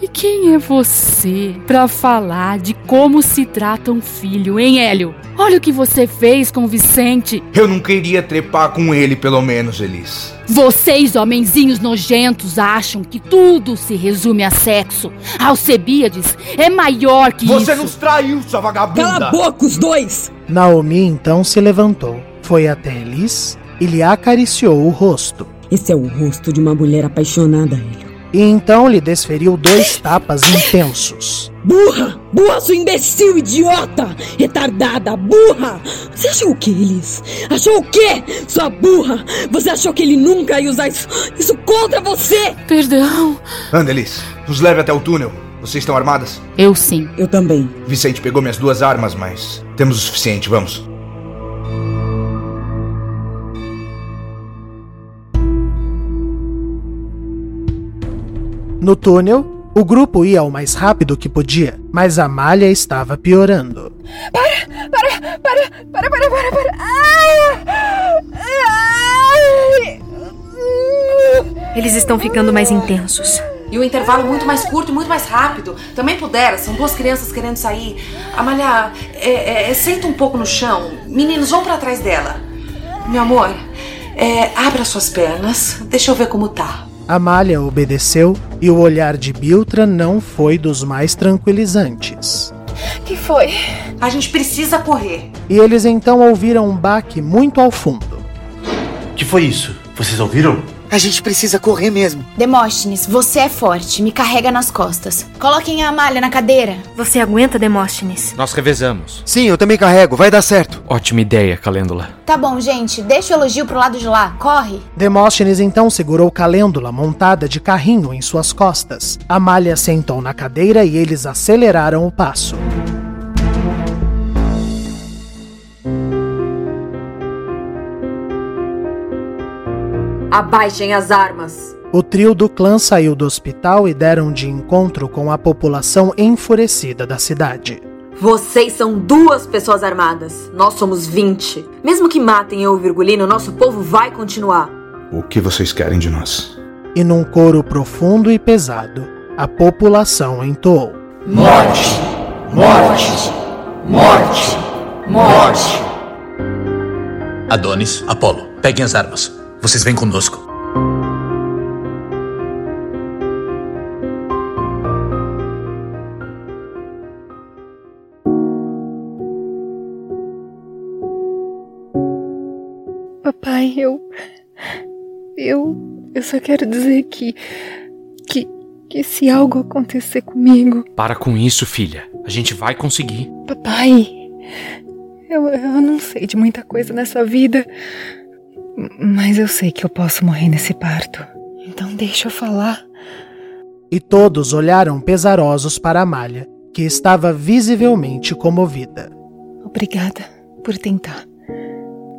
E quem é você para falar de como se trata um filho, hein, Hélio? Olha o que você fez com o Vicente. Eu não queria trepar com ele, pelo menos, Elis. Vocês, homenzinhos nojentos, acham que tudo se resume a sexo. Alcebiades é maior que você isso. nos traiu, sua vagabunda. Cala a boca, os dois! Naomi então se levantou, foi até Elis e lhe acariciou o rosto. Esse é o rosto de uma mulher apaixonada, Hélio. E então lhe desferiu dois tapas intensos. Burra! Burra, sua imbecil, idiota! Retardada, burra! Você achou o que, Elis? Achou o quê, sua burra? Você achou que ele nunca ia usar isso, isso contra você? Perdão. Anda, Elis. Nos leve até o túnel. Vocês estão armadas? Eu sim. Eu também. Vicente pegou minhas duas armas, mas temos o suficiente, vamos. No túnel, o grupo ia o mais rápido que podia, mas a malha estava piorando. Para! Para! Para! Para! Para! Para! para. Ai! Ai! Eles estão ficando mais intensos. E o intervalo muito mais curto e muito mais rápido. Também pudera, são duas crianças querendo sair. Amália, é, é, senta um pouco no chão. Meninos, vão para trás dela. Meu amor, é, abra suas pernas. Deixa eu ver como tá. Amália obedeceu e o olhar de Biltra não foi dos mais tranquilizantes. que foi? A gente precisa correr. E eles então ouviram um baque muito ao fundo. que foi isso? Vocês ouviram? A gente precisa correr mesmo. Demóstenes, você é forte. Me carrega nas costas. Coloquem a malha na cadeira. Você aguenta, Demóstenes? Nós revezamos. Sim, eu também carrego, vai dar certo. Ótima ideia, Calêndula. Tá bom, gente. Deixa o elogio pro lado de lá. Corre. Demóstenes então segurou Calêndula montada de carrinho em suas costas. Amália sentou na cadeira e eles aceleraram o passo. Abaixem as armas. O trio do clã saiu do hospital e deram de encontro com a população enfurecida da cidade. Vocês são duas pessoas armadas. Nós somos 20. Mesmo que matem eu e o Virgulino, nosso povo vai continuar. O que vocês querem de nós? E num coro profundo e pesado, a população entoou: Morte! Morte! Morte! Morte! Adonis, Apolo, peguem as armas. Vocês vêm conosco. Papai, eu. Eu. Eu só quero dizer que. Que. Que se algo acontecer comigo. Para com isso, filha. A gente vai conseguir. Papai. Eu, eu não sei de muita coisa nessa vida. Mas eu sei que eu posso morrer nesse parto. Então deixa eu falar. E todos olharam pesarosos para Amália, que estava visivelmente comovida. Obrigada por tentar.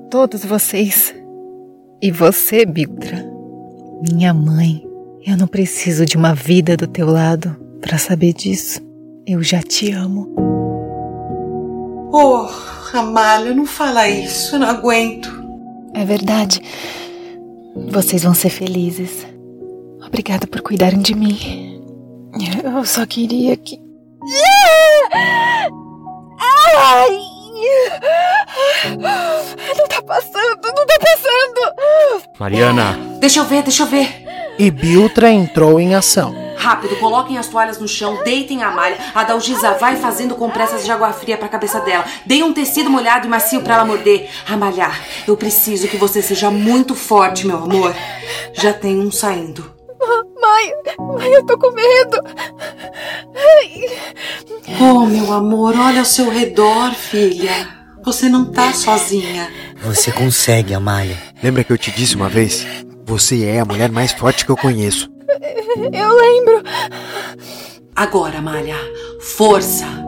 Todos vocês. E você, Biltra. Minha mãe. Eu não preciso de uma vida do teu lado para saber disso. Eu já te amo. Oh, Amália, não fala isso, eu não aguento. É verdade. Vocês vão ser felizes. Obrigada por cuidarem de mim. Eu só queria que. Ai! Não tá passando, não tá passando! Mariana! Deixa eu ver, deixa eu ver. E Biltra entrou em ação. Rápido, coloquem as toalhas no chão, deitem a malha. A Dalgisa vai fazendo compressas de água fria pra cabeça dela. Deem um tecido molhado e macio pra ela morder. Amalhar, eu preciso que você seja muito forte, meu amor. Já tem um saindo. Mãe, mãe, eu tô com medo. Oh, meu amor, olha ao seu redor, filha. Você não tá sozinha. Você consegue, Amália. Lembra que eu te disse uma vez? Você é a mulher mais forte que eu conheço. Eu lembro. Agora, Malha, força.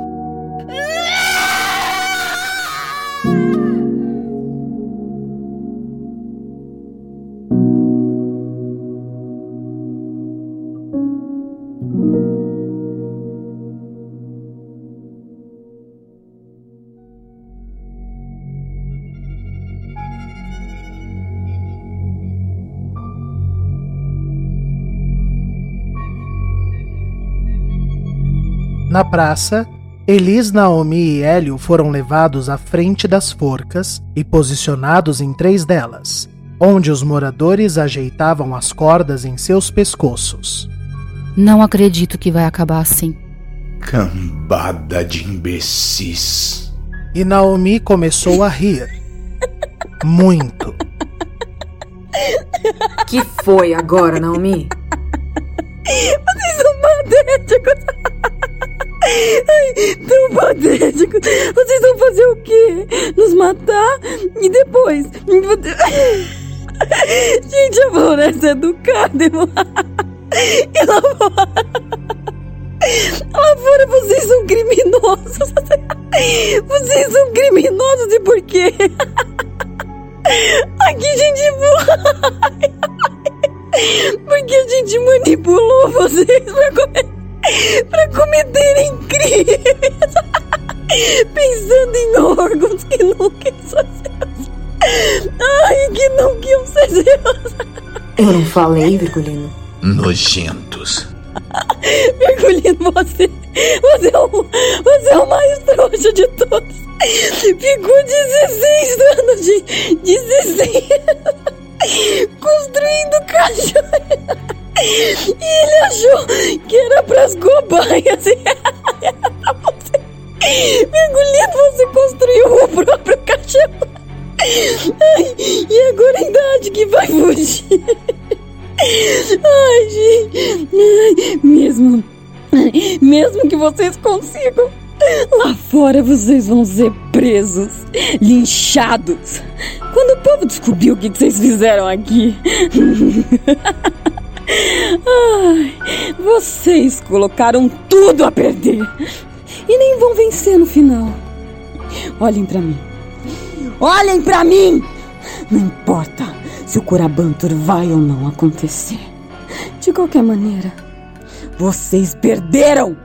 Na praça, Elis, Naomi e Hélio foram levados à frente das forcas e posicionados em três delas, onde os moradores ajeitavam as cordas em seus pescoços. Não acredito que vai acabar assim. Cambada de imbecis. E Naomi começou a rir. Muito. Que foi agora, Naomi? Vocês são patéticos. Tão patéticos. Vocês vão fazer o quê? Nos matar? E depois? Gente, a floresta é educada, irmão. E lá fora... Lá fora vocês são criminosos. Vocês são criminosos e por quê? Aqui, gente. Porque a gente manipulou vocês pra, comer, pra cometerem crimes. Pensando em órgãos que nunca são seus. Ai, que não iam ser seus. Eu não falei, Virgulino. Nojentos. Virgulino, você. Você é, o, você é o mais trouxa de todos. Ficou 16 anos de. 16 Era pra você. Virgulino, você construiu o próprio cachorro. E agora a idade que vai fugir. Ai, gente. Mesmo. Mesmo que vocês consigam. Lá fora vocês vão ser presos, linchados. Quando o povo descobriu o que vocês fizeram aqui. Vocês colocaram tudo a perder. E nem vão vencer no final. Olhem para mim. Olhem para mim! Não importa se o Curabantur vai ou não acontecer. De qualquer maneira, vocês perderam,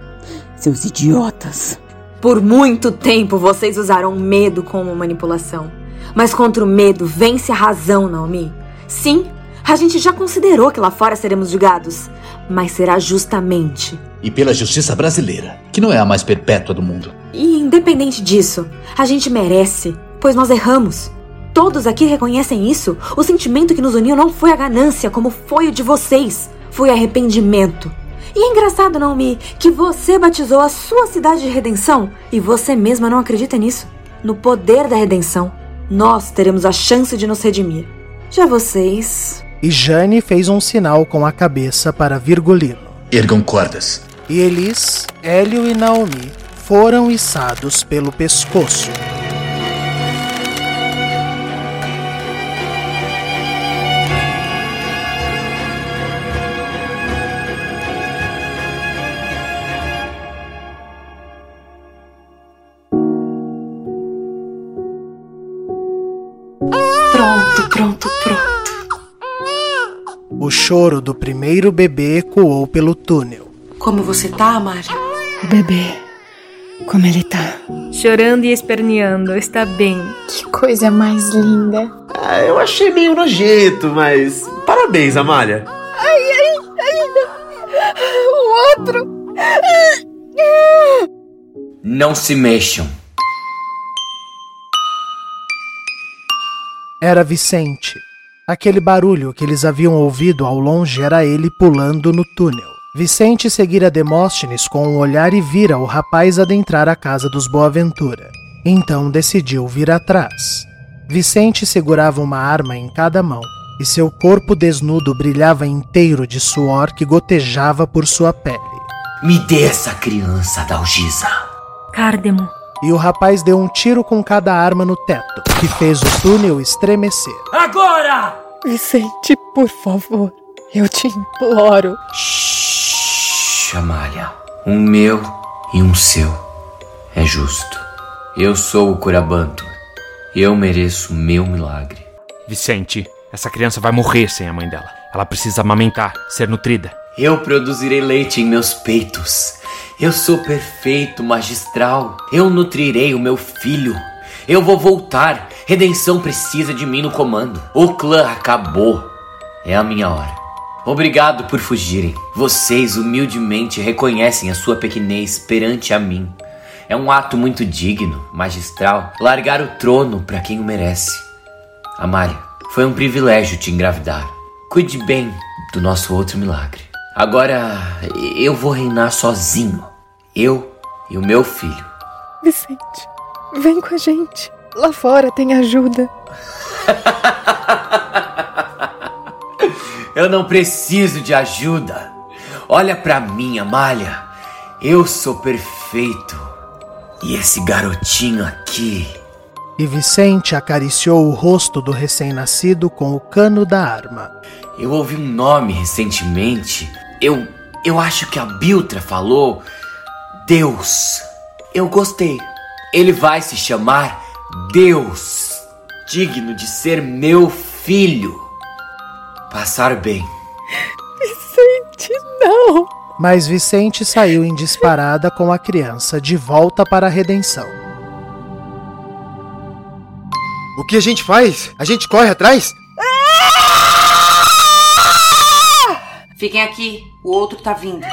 seus idiotas. Por muito tempo vocês usaram medo como manipulação. Mas contra o medo vence a razão, Naomi. Sim, a gente já considerou que lá fora seremos julgados, mas será justamente. E pela justiça brasileira, que não é a mais perpétua do mundo. E independente disso, a gente merece, pois nós erramos. Todos aqui reconhecem isso. O sentimento que nos uniu não foi a ganância, como foi o de vocês. Foi arrependimento. E é engraçado, Naomi, que você batizou a sua cidade de redenção e você mesma não acredita nisso. No poder da redenção, nós teremos a chance de nos redimir. Já vocês. E Jane fez um sinal com a cabeça para Virgulino. Ergam cordas. E Elis, Hélio e Naomi foram içados pelo pescoço. Pronto, pronto, pronto. O choro do primeiro bebê ecoou pelo túnel. Como você tá, Amália? O bebê. Como ele tá? Chorando e esperneando, está bem. Que coisa mais linda. Ah, eu achei meio nojento, mas. Parabéns, Amália. Ai, ai, ai. O outro. Não se mexam. Era Vicente. Aquele barulho que eles haviam ouvido ao longe era ele pulando no túnel. Vicente seguira Demóstenes com um olhar e vira o rapaz adentrar a casa dos Boaventura. Então decidiu vir atrás. Vicente segurava uma arma em cada mão e seu corpo desnudo brilhava inteiro de suor que gotejava por sua pele. Me dê essa criança, Dalgisa. Cardemo. E o rapaz deu um tiro com cada arma no teto, que fez o túnel estremecer. Agora! Vicente, por favor, eu te imploro. Shhh, Amália. Um meu e um seu. É justo. Eu sou o Curabanto. Eu mereço o meu milagre. Vicente, essa criança vai morrer sem a mãe dela. Ela precisa amamentar, ser nutrida. Eu produzirei leite em meus peitos. Eu sou perfeito, magistral. Eu nutrirei o meu filho. Eu vou voltar. Redenção precisa de mim no comando. O clã acabou. É a minha hora. Obrigado por fugirem. Vocês humildemente reconhecem a sua pequenez perante a mim. É um ato muito digno, magistral, largar o trono para quem o merece. Amália, foi um privilégio te engravidar. Cuide bem do nosso outro milagre. Agora eu vou reinar sozinho. Eu e o meu filho. Vicente, vem com a gente. Lá fora tem ajuda. Eu não preciso de ajuda. Olha pra mim, Amália. Eu sou perfeito. E esse garotinho aqui. E Vicente acariciou o rosto do recém-nascido com o cano da arma. Eu ouvi um nome recentemente. Eu. Eu acho que a Biltra falou. Deus. Eu gostei. Ele vai se chamar Deus. Digno de ser meu filho. Passar bem. Vicente, não! Mas Vicente saiu em disparada com a criança de volta para a redenção. O que a gente faz? A gente corre atrás? Fiquem aqui, o outro tá vindo.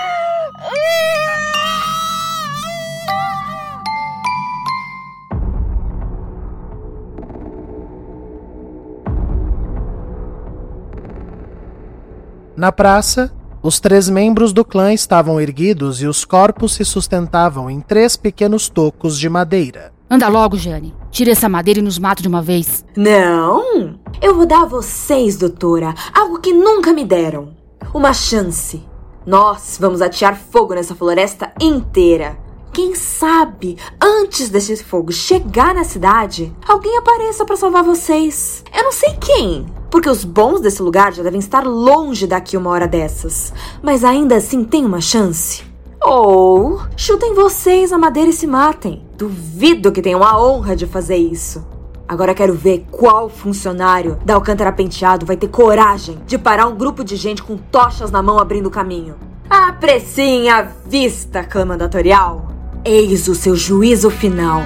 Na praça, os três membros do clã estavam erguidos e os corpos se sustentavam em três pequenos tocos de madeira. Anda logo, Jane. Tire essa madeira e nos mata de uma vez. Não! Eu vou dar a vocês, doutora, algo que nunca me deram. Uma chance. Nós vamos atear fogo nessa floresta inteira. Quem sabe, antes desse fogo chegar na cidade, alguém apareça para salvar vocês. Eu não sei quem, porque os bons desse lugar já devem estar longe daqui uma hora dessas. Mas ainda assim tem uma chance. Ou chutem vocês a madeira e se matem. Duvido que tenham a honra de fazer isso. Agora quero ver qual funcionário da Alcântara Penteado vai ter coragem de parar um grupo de gente com tochas na mão abrindo caminho. Apreciem a vista, clã mandatorial. Eis o seu juízo final.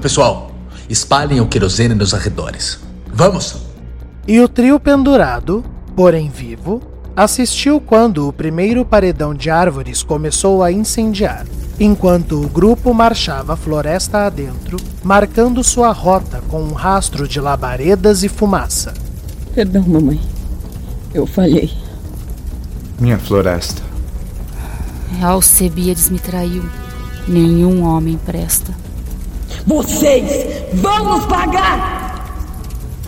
Pessoal, espalhem o querosene nos arredores. Vamos! E o trio pendurado, porém vivo, assistiu quando o primeiro paredão de árvores começou a incendiar, enquanto o grupo marchava floresta adentro, marcando sua rota com um rastro de labaredas e fumaça. Perdão, mamãe. Eu falhei. Minha floresta. Alcebiades me traiu. Nenhum homem presta. Vocês vão nos pagar!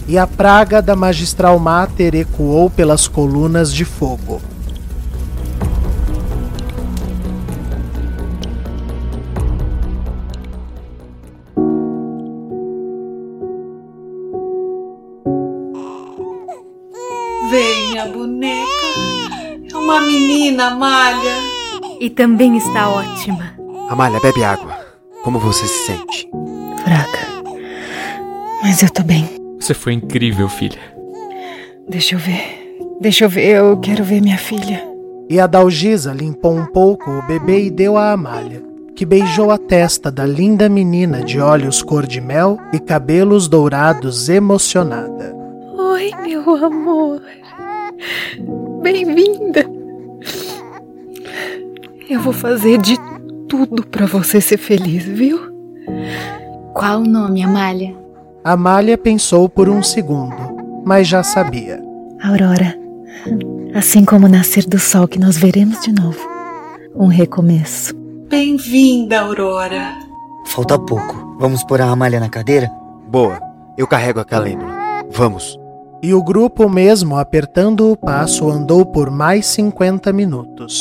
E a praga da magistral Mater ecoou pelas colunas de fogo. Menina, Amália. E também está ótima. Amália, bebe água. Como você se sente? Fraca. Mas eu tô bem. Você foi incrível, filha. Deixa eu ver. Deixa eu ver. Eu quero ver minha filha. E a Dalgisa limpou um pouco o bebê e deu a Amália, que beijou a testa da linda menina de olhos cor de mel e cabelos dourados emocionada. Oi, meu amor. Bem-vinda. Eu vou fazer de tudo para você ser feliz, viu? Qual o nome, Amália? Amália pensou por um segundo, mas já sabia. Aurora. Assim como o nascer do sol que nós veremos de novo. Um recomeço. Bem-vinda, Aurora. Falta pouco. Vamos pôr a Amália na cadeira? Boa. Eu carrego a Calêndula. Vamos. E o grupo, mesmo apertando o passo, andou por mais 50 minutos.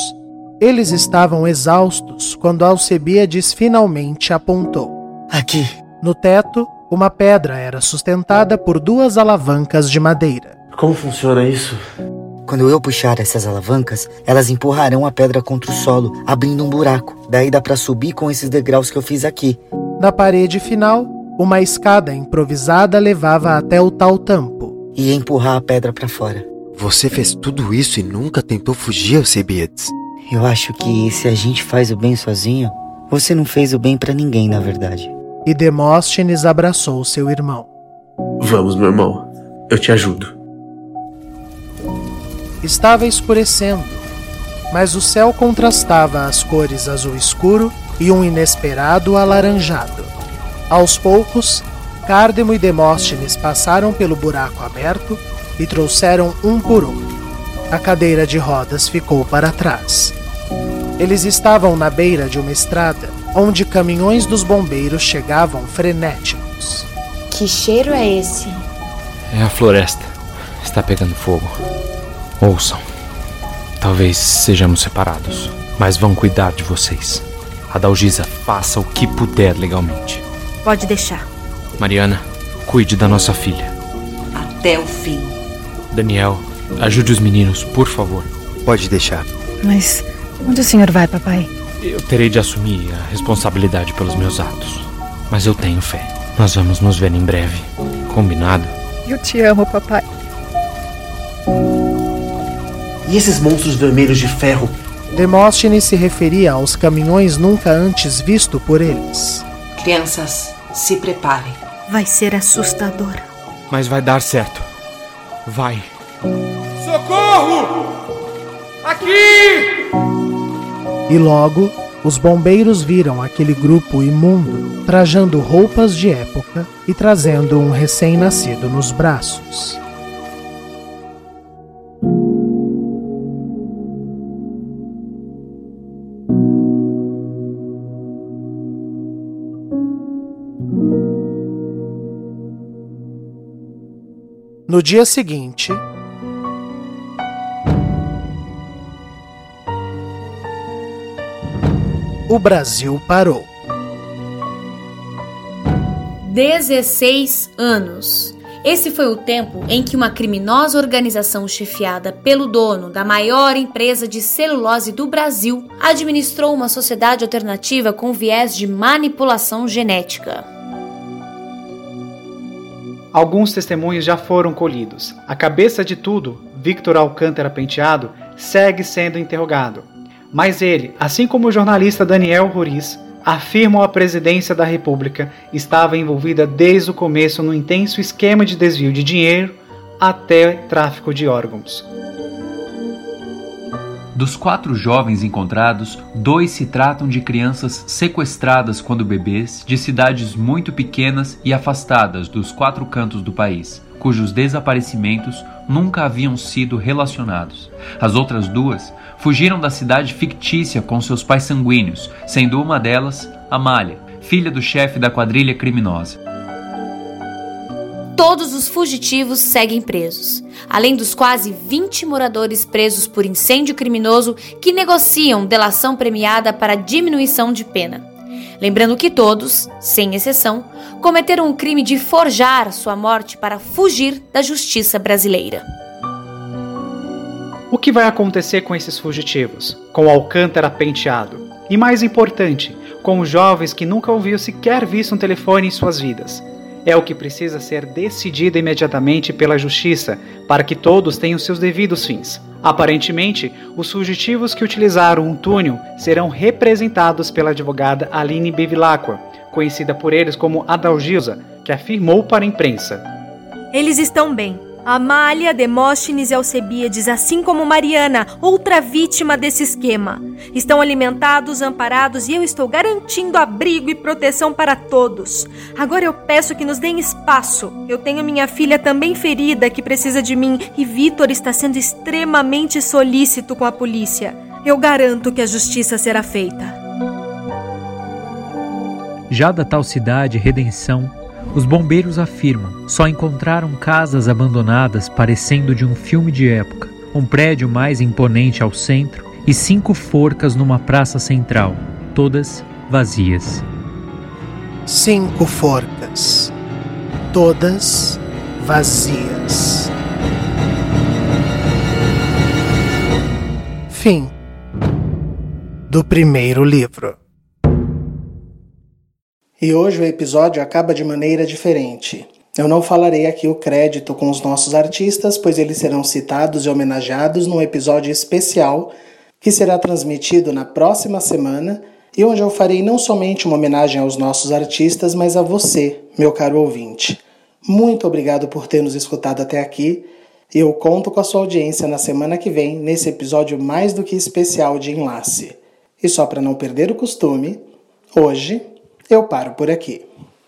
Eles estavam exaustos quando Alcebiades finalmente apontou. Aqui. No teto, uma pedra era sustentada por duas alavancas de madeira. Como funciona isso? Quando eu puxar essas alavancas, elas empurrarão a pedra contra o solo, abrindo um buraco. Daí dá para subir com esses degraus que eu fiz aqui. Na parede final, uma escada improvisada levava até o tal tampo. E empurrar a pedra para fora. Você fez tudo isso e nunca tentou fugir, Alcebiades? Eu acho que se a gente faz o bem sozinho, você não fez o bem para ninguém, na verdade. E Demóstenes abraçou seu irmão. Vamos, meu irmão. Eu te ajudo. Estava escurecendo, mas o céu contrastava as cores azul escuro e um inesperado alaranjado. Aos poucos, Cárdemo e Demóstenes passaram pelo buraco aberto e trouxeram um por um. A cadeira de rodas ficou para trás. Eles estavam na beira de uma estrada onde caminhões dos bombeiros chegavam frenéticos. Que cheiro é esse? É a floresta. Está pegando fogo. Ouçam. Talvez sejamos separados, mas vão cuidar de vocês. Adalgisa, faça o que puder legalmente. Pode deixar. Mariana, cuide da nossa filha. Até o fim. Daniel, ajude os meninos, por favor. Pode deixar. Mas onde o senhor vai, papai? Eu terei de assumir a responsabilidade pelos meus atos. Mas eu tenho fé. Nós vamos nos ver em breve. Combinado? Eu te amo, papai. E esses monstros vermelhos de ferro? Demóstenes se referia aos caminhões nunca antes visto por eles. Crianças, se preparem. Vai ser assustador. Mas vai dar certo. Vai. Socorro! Aqui! E logo, os bombeiros viram aquele grupo imundo trajando roupas de época e trazendo um recém-nascido nos braços. No dia seguinte, o Brasil parou. 16 anos. Esse foi o tempo em que uma criminosa organização chefiada pelo dono da maior empresa de celulose do Brasil administrou uma sociedade alternativa com viés de manipulação genética. Alguns testemunhos já foram colhidos. A cabeça de tudo, Victor Alcântara Penteado, segue sendo interrogado. Mas ele, assim como o jornalista Daniel Ruiz, afirmam a presidência da República estava envolvida desde o começo no intenso esquema de desvio de dinheiro até tráfico de órgãos. Dos quatro jovens encontrados, dois se tratam de crianças sequestradas quando bebês de cidades muito pequenas e afastadas dos quatro cantos do país, cujos desaparecimentos nunca haviam sido relacionados. As outras duas fugiram da cidade fictícia com seus pais sanguíneos, sendo uma delas Amália, filha do chefe da quadrilha criminosa. Todos os fugitivos seguem presos, além dos quase 20 moradores presos por incêndio criminoso que negociam delação premiada para diminuição de pena. Lembrando que todos, sem exceção, cometeram o crime de forjar sua morte para fugir da justiça brasileira. O que vai acontecer com esses fugitivos? Com o Alcântara penteado? E mais importante, com os jovens que nunca ouviram sequer visto um telefone em suas vidas? É o que precisa ser decidido imediatamente pela justiça para que todos tenham seus devidos fins. Aparentemente, os fugitivos que utilizaram um túnel serão representados pela advogada Aline Bevilacqua, conhecida por eles como Adalgisa, que afirmou para a imprensa: Eles estão bem. Amália, Demóstenes e Alcebíades, assim como Mariana, outra vítima desse esquema. Estão alimentados, amparados e eu estou garantindo abrigo e proteção para todos. Agora eu peço que nos deem espaço. Eu tenho minha filha também ferida que precisa de mim e Vitor está sendo extremamente solícito com a polícia. Eu garanto que a justiça será feita. Já da tal cidade, Redenção, os bombeiros afirmam só encontraram casas abandonadas parecendo de um filme de época, um prédio mais imponente ao centro e cinco forcas numa praça central, todas vazias. Cinco forcas, todas vazias. Fim do primeiro livro. E hoje o episódio acaba de maneira diferente. Eu não falarei aqui o crédito com os nossos artistas, pois eles serão citados e homenageados num episódio especial que será transmitido na próxima semana e onde eu farei não somente uma homenagem aos nossos artistas, mas a você, meu caro ouvinte. Muito obrigado por ter nos escutado até aqui eu conto com a sua audiência na semana que vem nesse episódio mais do que especial de Enlace. E só para não perder o costume, hoje eu paro por aqui.